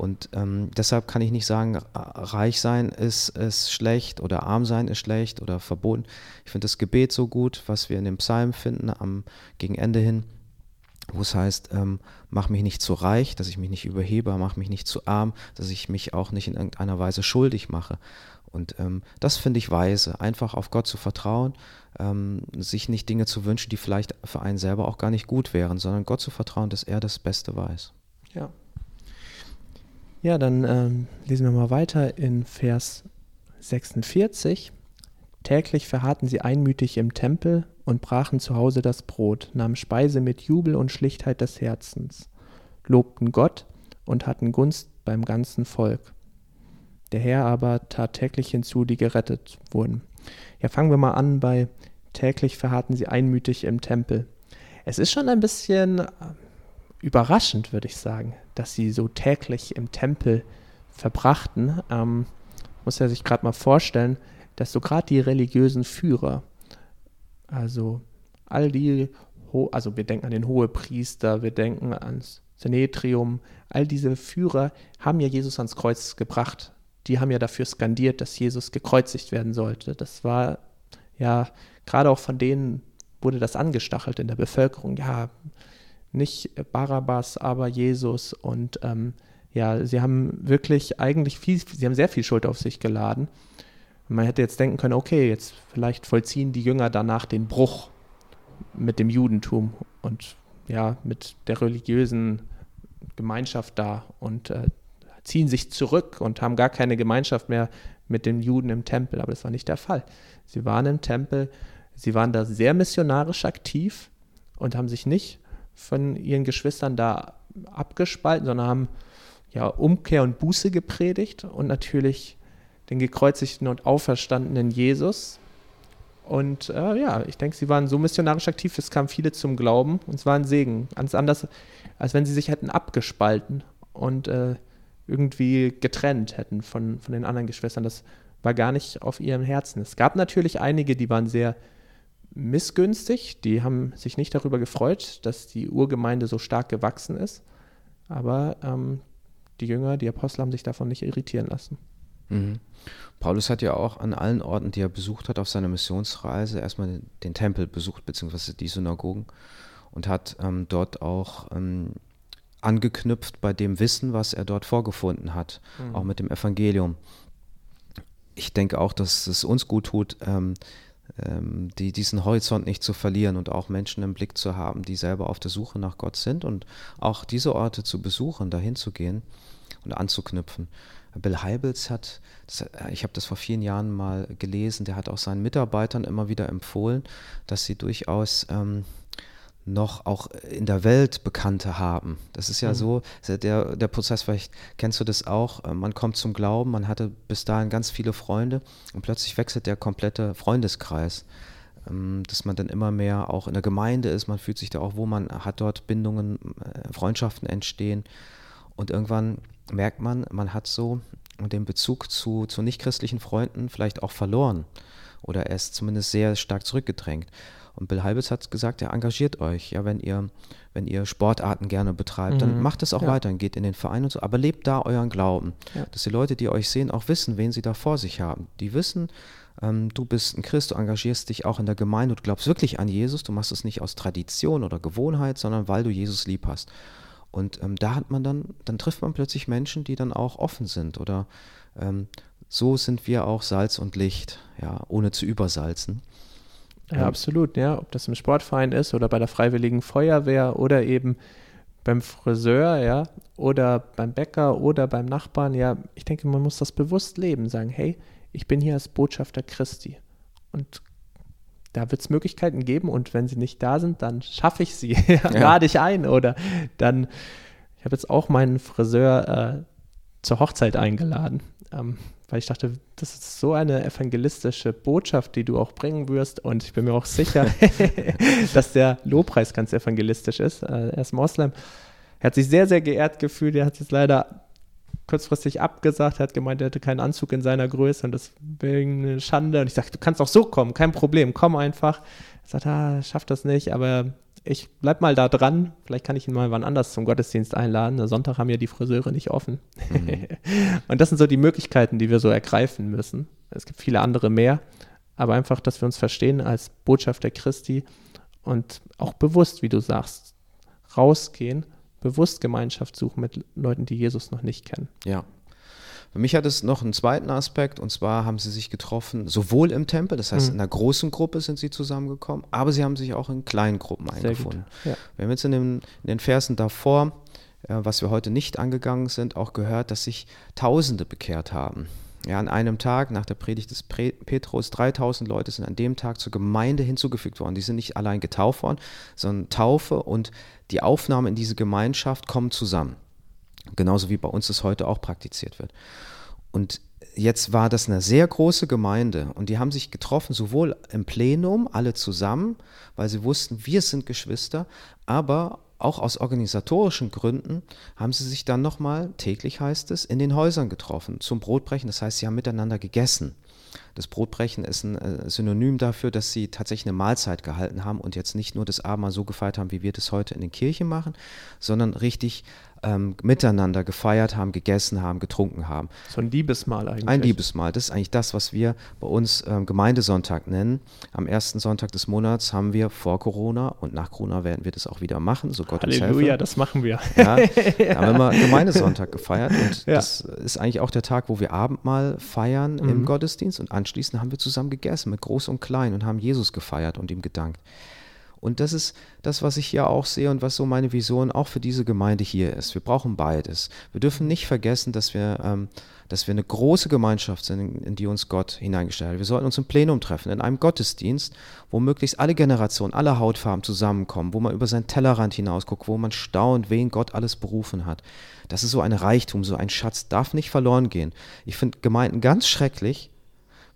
Und ähm, deshalb kann ich nicht sagen, reich sein ist, ist schlecht oder arm sein ist schlecht oder verboten. Ich finde das Gebet so gut, was wir in dem Psalm finden, am gegen Ende hin, wo es heißt, ähm, mach mich nicht zu reich, dass ich mich nicht überhebe, mach mich nicht zu arm, dass ich mich auch nicht in irgendeiner Weise schuldig mache. Und ähm, das finde ich weise, einfach auf Gott zu vertrauen, ähm, sich nicht Dinge zu wünschen, die vielleicht für einen selber auch gar nicht gut wären, sondern Gott zu vertrauen, dass er das Beste weiß. Ja. Ja, dann ähm, lesen wir mal weiter in Vers 46. Täglich verharrten sie einmütig im Tempel und brachen zu Hause das Brot, nahmen Speise mit Jubel und Schlichtheit des Herzens, lobten Gott und hatten Gunst beim ganzen Volk. Der Herr aber tat täglich hinzu, die gerettet wurden. Ja, fangen wir mal an bei täglich verharrten sie einmütig im Tempel. Es ist schon ein bisschen überraschend, würde ich sagen, dass sie so täglich im Tempel verbrachten. Ähm, muss ja sich gerade mal vorstellen, dass so gerade die religiösen Führer, also all die, also wir denken an den Hohepriester, wir denken ans Senetrium, all diese Führer haben ja Jesus ans Kreuz gebracht. Die haben ja dafür skandiert, dass Jesus gekreuzigt werden sollte. Das war ja gerade auch von denen wurde das angestachelt in der Bevölkerung. Ja, nicht Barabbas, aber Jesus. Und ähm, ja, sie haben wirklich eigentlich viel, sie haben sehr viel Schuld auf sich geladen. man hätte jetzt denken können, okay, jetzt vielleicht vollziehen die Jünger danach den Bruch mit dem Judentum und ja, mit der religiösen Gemeinschaft da und äh, ziehen sich zurück und haben gar keine Gemeinschaft mehr mit den Juden im Tempel. Aber das war nicht der Fall. Sie waren im Tempel, sie waren da sehr missionarisch aktiv und haben sich nicht von ihren Geschwistern da abgespalten, sondern haben ja Umkehr und Buße gepredigt und natürlich den gekreuzigten und auferstandenen Jesus. Und äh, ja, ich denke, sie waren so missionarisch aktiv, es kamen viele zum Glauben und es war ein Segen. Ganz anders, als wenn sie sich hätten abgespalten und äh, irgendwie getrennt hätten von, von den anderen Geschwistern. Das war gar nicht auf ihrem Herzen. Es gab natürlich einige, die waren sehr missgünstig, die haben sich nicht darüber gefreut, dass die Urgemeinde so stark gewachsen ist. Aber ähm, die Jünger, die Apostel haben sich davon nicht irritieren lassen. Mhm. Paulus hat ja auch an allen Orten, die er besucht hat auf seiner Missionsreise, erstmal den Tempel besucht, beziehungsweise die Synagogen und hat ähm, dort auch ähm, angeknüpft bei dem Wissen, was er dort vorgefunden hat, mhm. auch mit dem Evangelium. Ich denke auch, dass es uns gut tut, ähm, ähm, die, diesen Horizont nicht zu verlieren und auch Menschen im Blick zu haben, die selber auf der Suche nach Gott sind und auch diese Orte zu besuchen, dahin zu gehen und anzuknüpfen. Bill Heibels hat, das, äh, ich habe das vor vielen Jahren mal gelesen, der hat auch seinen Mitarbeitern immer wieder empfohlen, dass sie durchaus ähm, noch auch in der Welt Bekannte haben. Das ist ja mhm. so, der, der Prozess, vielleicht kennst du das auch, äh, man kommt zum Glauben, man hatte bis dahin ganz viele Freunde und plötzlich wechselt der komplette Freundeskreis. Ähm, dass man dann immer mehr auch in der Gemeinde ist, man fühlt sich da auch wo man hat dort Bindungen, äh, Freundschaften entstehen und irgendwann merkt man, man hat so den Bezug zu, zu nichtchristlichen Freunden vielleicht auch verloren oder er ist zumindest sehr stark zurückgedrängt. Und Bill Halbitz hat gesagt, ja, engagiert euch, ja, wenn ihr, wenn ihr Sportarten gerne betreibt, mhm. dann macht es auch ja. weiter, dann geht in den Verein und so, aber lebt da euren Glauben. Ja. Dass die Leute, die euch sehen, auch wissen, wen sie da vor sich haben. Die wissen, ähm, du bist ein Christ, du engagierst dich auch in der Gemeinde, du glaubst wirklich an Jesus, du machst es nicht aus Tradition oder Gewohnheit, sondern weil du Jesus lieb hast. Und ähm, da hat man dann, dann trifft man plötzlich Menschen, die dann auch offen sind oder ähm, so sind wir auch Salz und Licht, ja, ohne zu übersalzen. Ja, absolut, ja. Ob das im Sportverein ist oder bei der Freiwilligen Feuerwehr oder eben beim Friseur, ja, oder beim Bäcker oder beim Nachbarn, ja, ich denke, man muss das bewusst leben, sagen, hey, ich bin hier als Botschafter Christi. Und da wird es Möglichkeiten geben und wenn sie nicht da sind, dann schaffe ich sie, lade ich ein oder dann, ich habe jetzt auch meinen Friseur äh, zur Hochzeit eingeladen, ähm, weil ich dachte, das ist so eine evangelistische Botschaft, die du auch bringen wirst und ich bin mir auch sicher, dass der Lobpreis ganz evangelistisch ist. Äh, er ist Moslem. Er hat sich sehr, sehr geehrt gefühlt. Er hat jetzt leider kurzfristig abgesagt, er hat gemeint, er hätte keinen Anzug in seiner Größe und deswegen eine Schande. Und ich sagte, du kannst auch so kommen, kein Problem, komm einfach. Er sagt, ah, schafft das nicht, aber ich bleib mal da dran. Vielleicht kann ich ihn mal wann anders zum Gottesdienst einladen. Sonntag haben ja die Friseure nicht offen. Mhm. und das sind so die Möglichkeiten, die wir so ergreifen müssen. Es gibt viele andere mehr, aber einfach, dass wir uns verstehen als Botschafter Christi und auch bewusst, wie du sagst, rausgehen bewusst Gemeinschaft suchen mit Leuten, die Jesus noch nicht kennen. Ja. Für mich hat es noch einen zweiten Aspekt und zwar haben sie sich getroffen, sowohl im Tempel, das heißt mhm. in einer großen Gruppe sind sie zusammengekommen, aber sie haben sich auch in kleinen Gruppen eingefunden. Ja. Wir haben jetzt in, dem, in den Versen davor, äh, was wir heute nicht angegangen sind, auch gehört, dass sich Tausende bekehrt haben. Ja, an einem Tag nach der Predigt des Petrus, 3000 Leute sind an dem Tag zur Gemeinde hinzugefügt worden. Die sind nicht allein getauft worden, sondern Taufe und die Aufnahme in diese Gemeinschaft kommen zusammen. Genauso wie bei uns das heute auch praktiziert wird. Und jetzt war das eine sehr große Gemeinde und die haben sich getroffen, sowohl im Plenum, alle zusammen, weil sie wussten, wir sind Geschwister, aber auch aus organisatorischen Gründen haben sie sich dann nochmal, täglich heißt es, in den Häusern getroffen zum Brotbrechen. Das heißt, sie haben miteinander gegessen. Das Brotbrechen ist ein äh, Synonym dafür, dass sie tatsächlich eine Mahlzeit gehalten haben und jetzt nicht nur das Abendmahl so gefeiert haben, wie wir das heute in den Kirchen machen, sondern richtig ähm, miteinander gefeiert haben, gegessen haben, getrunken haben. So ein Liebesmahl eigentlich. Ein Liebesmahl. Das ist eigentlich das, was wir bei uns ähm, Gemeindesonntag nennen. Am ersten Sonntag des Monats haben wir vor Corona und nach Corona werden wir das auch wieder machen, so Gott Halleluja, das machen wir. Ja, da haben wir Gemeindesonntag gefeiert und ja. das ist eigentlich auch der Tag, wo wir Abendmahl feiern mhm. im Gottesdienst und anschließend haben wir zusammen gegessen mit Groß und Klein und haben Jesus gefeiert und ihm gedankt. Und das ist das, was ich hier auch sehe und was so meine Vision auch für diese Gemeinde hier ist. Wir brauchen beides. Wir dürfen nicht vergessen, dass wir, ähm, dass wir eine große Gemeinschaft sind, in, die uns Gott hineingestellt hat. Wir sollten uns im Plenum treffen, in einem Gottesdienst, wo möglichst alle Generationen, alle Hautfarben zusammenkommen, wo man über seinen Tellerrand hinausguckt, wo man staunt, wen Gott alles berufen hat. Das ist so ein Reichtum, so ein Schatz, darf nicht verloren gehen. Ich finde Gemeinden ganz schrecklich,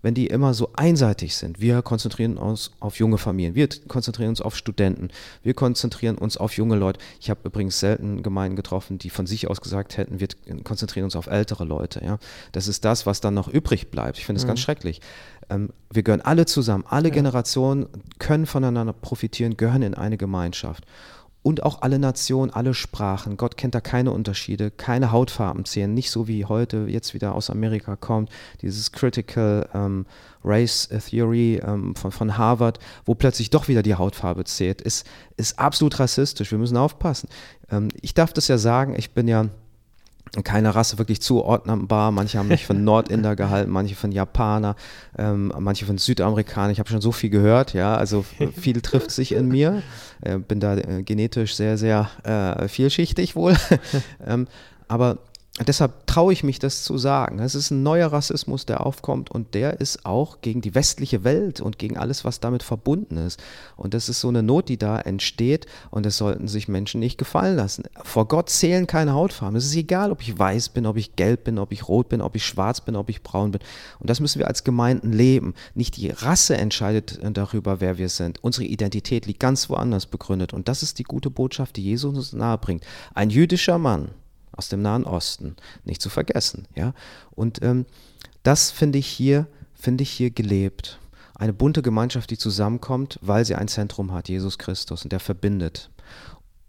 wenn die immer so einseitig sind. Wir konzentrieren uns auf junge Familien, wir konzentrieren uns auf Studenten, wir konzentrieren uns auf junge Leute. Ich habe übrigens selten Gemeinden getroffen, die von sich aus gesagt hätten, wir konzentrieren uns auf ältere Leute. Ja? Das ist das, was dann noch übrig bleibt. Ich finde es mhm. ganz schrecklich. Ähm, wir gehören alle zusammen, alle ja. Generationen können voneinander profitieren, gehören in eine Gemeinschaft und auch alle Nationen, alle Sprachen. Gott kennt da keine Unterschiede, keine Hautfarben zählen, nicht so wie heute jetzt wieder aus Amerika kommt, dieses Critical ähm, Race Theory ähm, von, von Harvard, wo plötzlich doch wieder die Hautfarbe zählt, ist, ist absolut rassistisch. Wir müssen aufpassen. Ähm, ich darf das ja sagen, ich bin ja keine Rasse wirklich zuordnenbar. Manche haben mich von Nordinder gehalten, manche von Japaner, ähm, manche von Südamerikanern. Ich habe schon so viel gehört, ja, also viel trifft sich in mir. Äh, bin da äh, genetisch sehr, sehr äh, vielschichtig wohl. ähm, aber Deshalb traue ich mich, das zu sagen. Es ist ein neuer Rassismus, der aufkommt und der ist auch gegen die westliche Welt und gegen alles, was damit verbunden ist. Und das ist so eine Not, die da entsteht und das sollten sich Menschen nicht gefallen lassen. Vor Gott zählen keine Hautfarben. Es ist egal, ob ich weiß bin, ob ich gelb bin, ob ich rot bin, ob ich schwarz bin, ob ich braun bin. Und das müssen wir als Gemeinden leben. Nicht die Rasse entscheidet darüber, wer wir sind. Unsere Identität liegt ganz woanders begründet. Und das ist die gute Botschaft, die Jesus uns nahebringt. Ein jüdischer Mann aus dem Nahen Osten, nicht zu vergessen. Ja? Und ähm, das finde ich hier, finde ich hier gelebt. Eine bunte Gemeinschaft, die zusammenkommt, weil sie ein Zentrum hat, Jesus Christus, und der verbindet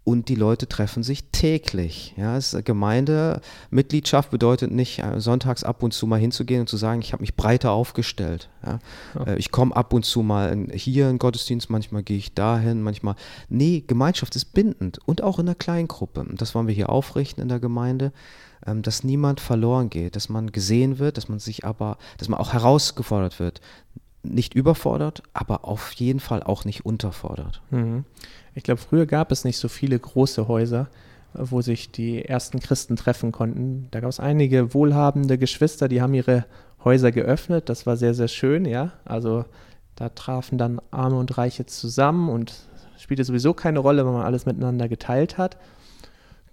und die Leute treffen sich täglich. Ja, es, Gemeindemitgliedschaft bedeutet nicht, äh, sonntags ab und zu mal hinzugehen und zu sagen, ich habe mich breiter aufgestellt. Ja. Ja. Äh, ich komme ab und zu mal in, hier in Gottesdienst, manchmal gehe ich dahin, manchmal. Nee, Gemeinschaft ist bindend und auch in der Kleingruppe. Das wollen wir hier aufrichten in der Gemeinde, ähm, dass niemand verloren geht, dass man gesehen wird, dass man sich aber, dass man auch herausgefordert wird. Nicht überfordert, aber auf jeden Fall auch nicht unterfordert. Mhm. Ich glaube, früher gab es nicht so viele große Häuser, wo sich die ersten Christen treffen konnten. Da gab es einige wohlhabende Geschwister, die haben ihre Häuser geöffnet. Das war sehr, sehr schön, ja. Also da trafen dann Arme und Reiche zusammen und spielte sowieso keine Rolle, wenn man alles miteinander geteilt hat.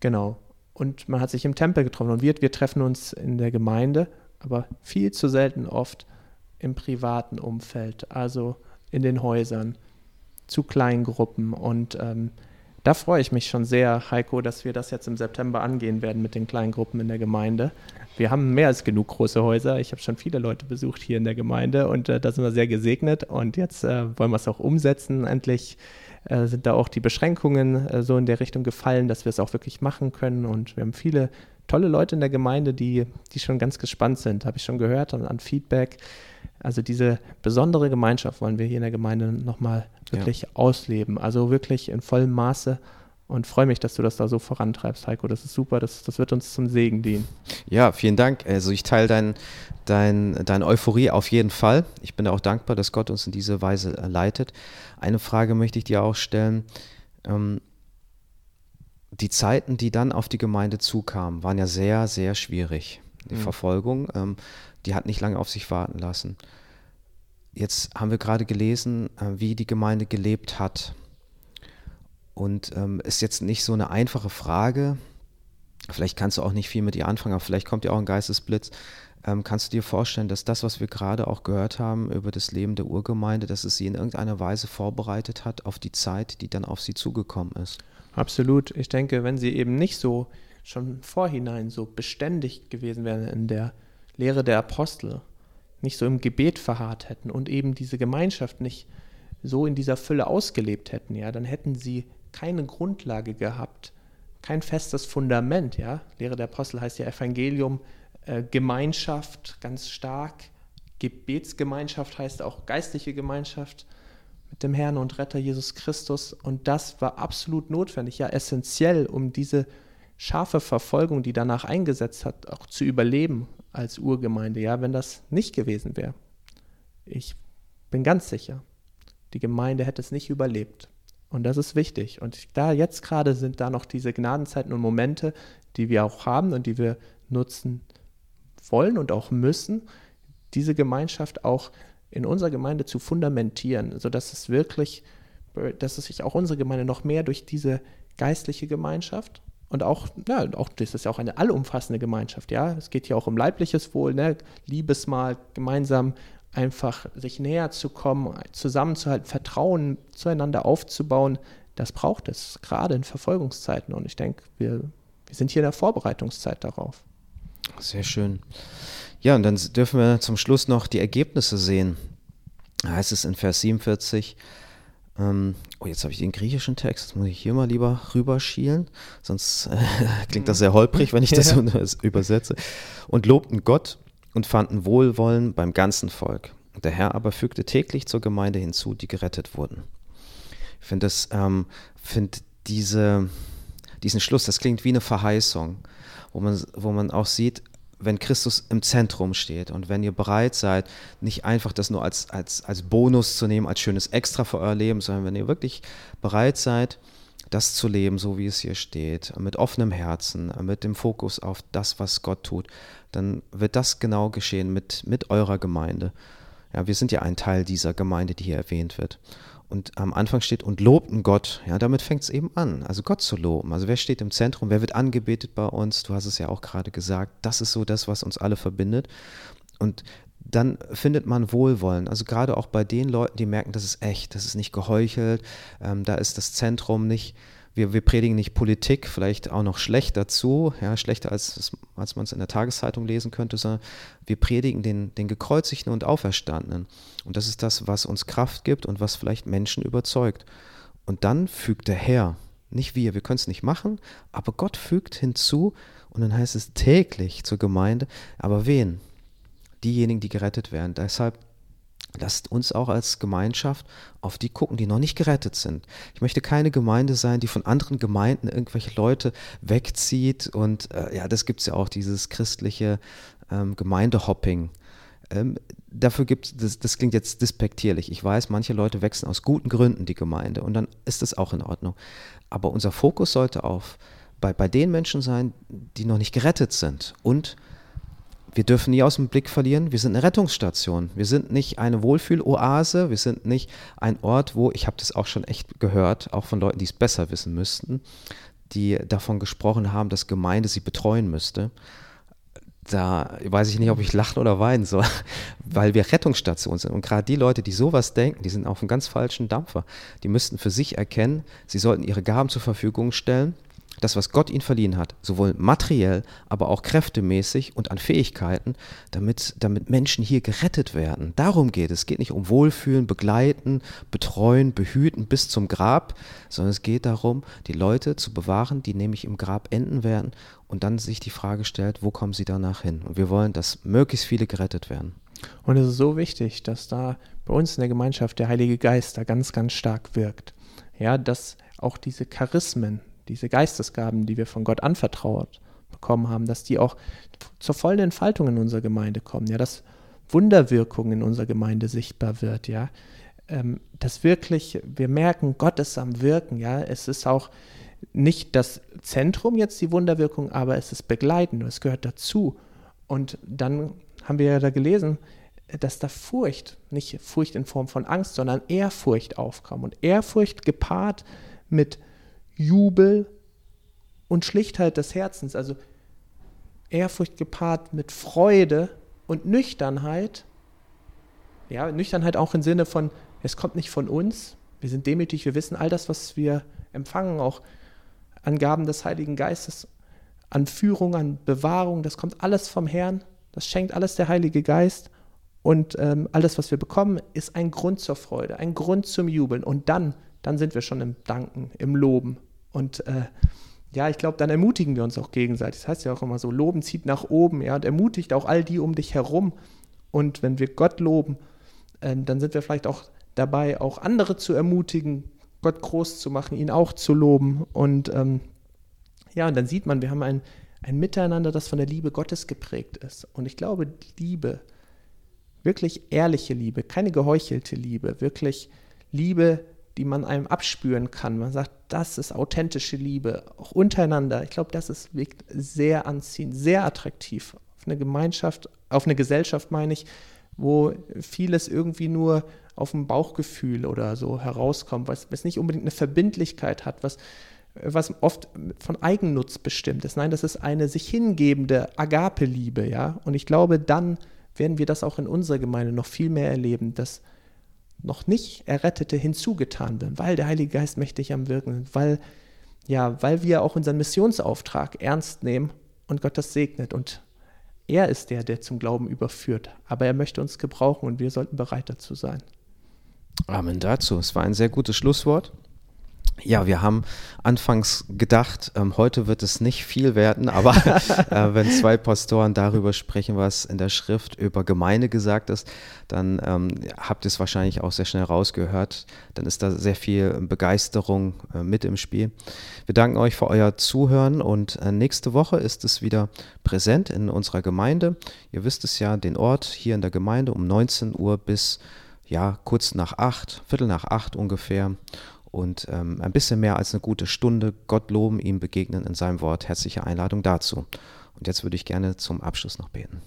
Genau. Und man hat sich im Tempel getroffen und wir, wir treffen uns in der Gemeinde, aber viel zu selten oft im privaten Umfeld, also in den Häusern zu kleinen Gruppen. Und ähm, da freue ich mich schon sehr, Heiko, dass wir das jetzt im September angehen werden mit den kleinen Gruppen in der Gemeinde. Wir haben mehr als genug große Häuser. Ich habe schon viele Leute besucht hier in der Gemeinde und äh, da sind wir sehr gesegnet. Und jetzt äh, wollen wir es auch umsetzen. Endlich äh, sind da auch die Beschränkungen äh, so in der Richtung gefallen, dass wir es auch wirklich machen können. Und wir haben viele tolle Leute in der Gemeinde, die, die schon ganz gespannt sind, habe ich schon gehört an, an Feedback. Also diese besondere Gemeinschaft wollen wir hier in der Gemeinde nochmal wirklich ja. ausleben. Also wirklich in vollem Maße und freue mich, dass du das da so vorantreibst, Heiko. Das ist super, das, das wird uns zum Segen dienen. Ja, vielen Dank. Also ich teile dein, dein, deine Euphorie auf jeden Fall. Ich bin auch dankbar, dass Gott uns in diese Weise leitet. Eine Frage möchte ich dir auch stellen. Ähm, die Zeiten, die dann auf die Gemeinde zukamen, waren ja sehr, sehr schwierig. Die mhm. Verfolgung. Ähm, die hat nicht lange auf sich warten lassen. Jetzt haben wir gerade gelesen, äh, wie die Gemeinde gelebt hat. Und ähm, ist jetzt nicht so eine einfache Frage. Vielleicht kannst du auch nicht viel mit ihr anfangen, aber vielleicht kommt dir auch ein Geistesblitz. Ähm, kannst du dir vorstellen, dass das, was wir gerade auch gehört haben über das Leben der Urgemeinde, dass es sie in irgendeiner Weise vorbereitet hat auf die Zeit, die dann auf sie zugekommen ist? Absolut. Ich denke, wenn sie eben nicht so schon vorhinein so beständig gewesen wären in der Lehre der Apostel nicht so im Gebet verharrt hätten und eben diese Gemeinschaft nicht so in dieser Fülle ausgelebt hätten, ja, dann hätten sie keine Grundlage gehabt, kein festes Fundament, ja. Lehre der Apostel heißt ja Evangelium, äh, Gemeinschaft ganz stark, Gebetsgemeinschaft heißt auch geistliche Gemeinschaft mit dem Herrn und Retter Jesus Christus. Und das war absolut notwendig, ja, essentiell, um diese scharfe Verfolgung, die danach eingesetzt hat, auch zu überleben als Urgemeinde. Ja, wenn das nicht gewesen wäre, ich bin ganz sicher, die Gemeinde hätte es nicht überlebt. Und das ist wichtig. Und da jetzt gerade sind da noch diese Gnadenzeiten und Momente, die wir auch haben und die wir nutzen wollen und auch müssen, diese Gemeinschaft auch in unserer Gemeinde zu fundamentieren, sodass es wirklich, dass es sich auch unsere Gemeinde noch mehr durch diese geistliche Gemeinschaft und auch, ja, auch das ist ja auch eine allumfassende Gemeinschaft, ja. Es geht ja auch um leibliches Wohl, ne? Liebesmal, gemeinsam einfach sich näher zu kommen, zusammenzuhalten, Vertrauen zueinander aufzubauen. Das braucht es, gerade in Verfolgungszeiten. Und ich denke, wir, wir sind hier in der Vorbereitungszeit darauf. Sehr schön. Ja, und dann dürfen wir zum Schluss noch die Ergebnisse sehen. Da heißt es in Vers 47, ähm, oh, jetzt habe ich den griechischen Text, das muss ich hier mal lieber rüberschielen, sonst äh, klingt das sehr holprig, wenn ich das ja. übersetze. Und lobten Gott und fanden Wohlwollen beim ganzen Volk. Der Herr aber fügte täglich zur Gemeinde hinzu, die gerettet wurden. Ich finde das, ähm, finde diese, diesen Schluss, das klingt wie eine Verheißung, wo man, wo man auch sieht, wenn Christus im Zentrum steht und wenn ihr bereit seid, nicht einfach das nur als, als, als Bonus zu nehmen, als schönes Extra für euer Leben, sondern wenn ihr wirklich bereit seid, das zu leben, so wie es hier steht, mit offenem Herzen, mit dem Fokus auf das, was Gott tut, dann wird das genau geschehen mit, mit eurer Gemeinde. Ja, wir sind ja ein Teil dieser Gemeinde, die hier erwähnt wird. Und am Anfang steht, und lobten Gott. Ja, damit fängt es eben an. Also Gott zu loben. Also wer steht im Zentrum? Wer wird angebetet bei uns? Du hast es ja auch gerade gesagt. Das ist so das, was uns alle verbindet. Und dann findet man Wohlwollen. Also gerade auch bei den Leuten, die merken, das ist echt, das ist nicht geheuchelt. Ähm, da ist das Zentrum nicht wir, wir predigen nicht Politik, vielleicht auch noch schlecht dazu, ja, schlechter als, als man es in der Tageszeitung lesen könnte, sondern wir predigen den, den Gekreuzigten und Auferstandenen. Und das ist das, was uns Kraft gibt und was vielleicht Menschen überzeugt. Und dann fügt der Herr, nicht wir, wir können es nicht machen, aber Gott fügt hinzu und dann heißt es täglich zur Gemeinde, aber wen? Diejenigen, die gerettet werden. Deshalb Lasst uns auch als Gemeinschaft auf die gucken, die noch nicht gerettet sind. Ich möchte keine Gemeinde sein, die von anderen Gemeinden irgendwelche Leute wegzieht. Und äh, ja, das gibt es ja auch, dieses christliche ähm, Gemeindehopping. Ähm, dafür gibt es, das, klingt jetzt despektierlich. Ich weiß, manche Leute wechseln aus guten Gründen die Gemeinde und dann ist das auch in Ordnung. Aber unser Fokus sollte auf bei, bei den Menschen sein, die noch nicht gerettet sind und wir dürfen nie aus dem Blick verlieren, wir sind eine Rettungsstation. Wir sind nicht eine Wohlfühloase, wir sind nicht ein Ort, wo, ich habe das auch schon echt gehört, auch von Leuten, die es besser wissen müssten, die davon gesprochen haben, dass Gemeinde sie betreuen müsste. Da weiß ich nicht, ob ich lachen oder weinen soll, weil wir Rettungsstation sind. Und gerade die Leute, die sowas denken, die sind auf einem ganz falschen Dampfer. Die müssten für sich erkennen, sie sollten ihre Gaben zur Verfügung stellen das, was Gott ihnen verliehen hat, sowohl materiell, aber auch kräftemäßig und an Fähigkeiten, damit, damit Menschen hier gerettet werden. Darum geht es. Es geht nicht um Wohlfühlen, begleiten, betreuen, behüten bis zum Grab, sondern es geht darum, die Leute zu bewahren, die nämlich im Grab enden werden und dann sich die Frage stellt, wo kommen sie danach hin? Und wir wollen, dass möglichst viele gerettet werden. Und es ist so wichtig, dass da bei uns in der Gemeinschaft der Heilige Geist da ganz, ganz stark wirkt. Ja, dass auch diese Charismen, diese Geistesgaben, die wir von Gott anvertraut bekommen haben, dass die auch zur vollen Entfaltung in unserer Gemeinde kommen, ja, dass Wunderwirkung in unserer Gemeinde sichtbar wird, ja, ähm, dass wirklich wir merken, Gott ist am Wirken, ja, es ist auch nicht das Zentrum jetzt die Wunderwirkung, aber es ist begleitend, es gehört dazu. Und dann haben wir ja da gelesen, dass da Furcht, nicht Furcht in Form von Angst, sondern Ehrfurcht aufkam. Und Ehrfurcht gepaart mit Jubel und Schlichtheit des Herzens, also Ehrfurcht gepaart mit Freude und Nüchternheit. Ja, Nüchternheit auch im Sinne von, es kommt nicht von uns, wir sind demütig, wir wissen all das, was wir empfangen, auch an Gaben des Heiligen Geistes, an Führung, an Bewahrung, das kommt alles vom Herrn, das schenkt alles der Heilige Geist. Und ähm, alles, was wir bekommen, ist ein Grund zur Freude, ein Grund zum Jubeln. Und dann dann sind wir schon im Danken, im Loben. Und äh, ja, ich glaube, dann ermutigen wir uns auch gegenseitig. Das heißt ja auch immer so, Loben zieht nach oben, ja, und ermutigt auch all die um dich herum. Und wenn wir Gott loben, äh, dann sind wir vielleicht auch dabei, auch andere zu ermutigen, Gott groß zu machen, ihn auch zu loben. Und ähm, ja, und dann sieht man, wir haben ein, ein Miteinander, das von der Liebe Gottes geprägt ist. Und ich glaube, Liebe, wirklich ehrliche Liebe, keine geheuchelte Liebe, wirklich Liebe, die man einem abspüren kann. Man sagt, das ist authentische Liebe, auch untereinander. Ich glaube, das ist sehr anziehend, sehr attraktiv. Auf eine Gemeinschaft, auf eine Gesellschaft meine ich, wo vieles irgendwie nur auf dem Bauchgefühl oder so herauskommt, was, was nicht unbedingt eine Verbindlichkeit hat, was, was oft von Eigennutz bestimmt ist. Nein, das ist eine sich hingebende Agape-Liebe, ja. Und ich glaube, dann werden wir das auch in unserer Gemeinde noch viel mehr erleben, dass noch nicht Errettete hinzugetan werden, weil der Heilige Geist mächtig am Wirken ist, weil, ja, weil wir auch unseren Missionsauftrag ernst nehmen und Gott das segnet. Und er ist der, der zum Glauben überführt. Aber er möchte uns gebrauchen und wir sollten bereit dazu sein. Amen dazu. Es war ein sehr gutes Schlusswort. Ja, wir haben anfangs gedacht, ähm, heute wird es nicht viel werden, aber äh, wenn zwei Pastoren darüber sprechen, was in der Schrift über Gemeinde gesagt ist, dann ähm, habt ihr es wahrscheinlich auch sehr schnell rausgehört. Dann ist da sehr viel Begeisterung äh, mit im Spiel. Wir danken euch für euer Zuhören und äh, nächste Woche ist es wieder präsent in unserer Gemeinde. Ihr wisst es ja, den Ort hier in der Gemeinde um 19 Uhr bis ja, kurz nach acht, Viertel nach acht ungefähr und ähm, ein bisschen mehr als eine gute Stunde Gott loben, ihm begegnen in seinem Wort. Herzliche Einladung dazu. Und jetzt würde ich gerne zum Abschluss noch beten.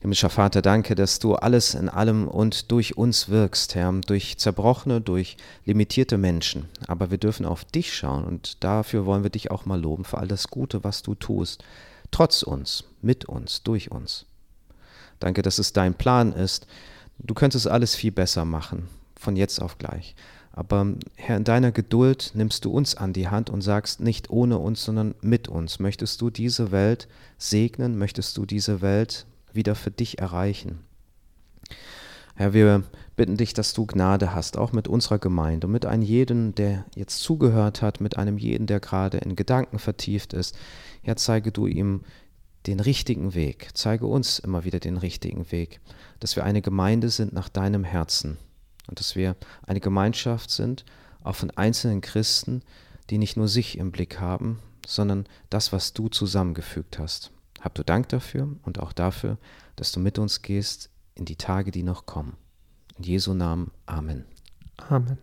Himmlischer Vater, danke, dass du alles in allem und durch uns wirkst, Herr, durch zerbrochene, durch limitierte Menschen. Aber wir dürfen auf dich schauen und dafür wollen wir dich auch mal loben, für all das Gute, was du tust, trotz uns, mit uns, durch uns. Danke, dass es dein Plan ist. Du könntest alles viel besser machen, von jetzt auf gleich. Aber Herr, in deiner Geduld nimmst du uns an die Hand und sagst, nicht ohne uns, sondern mit uns. Möchtest du diese Welt segnen? Möchtest du diese Welt wieder für dich erreichen? Herr, wir bitten dich, dass du Gnade hast, auch mit unserer Gemeinde und mit einem jeden, der jetzt zugehört hat, mit einem jeden, der gerade in Gedanken vertieft ist. Herr, zeige du ihm den richtigen Weg. Zeige uns immer wieder den richtigen Weg, dass wir eine Gemeinde sind nach deinem Herzen und dass wir eine Gemeinschaft sind, auch von einzelnen Christen, die nicht nur sich im Blick haben, sondern das, was du zusammengefügt hast. Hab du Dank dafür und auch dafür, dass du mit uns gehst in die Tage, die noch kommen. In Jesu Namen. Amen. Amen.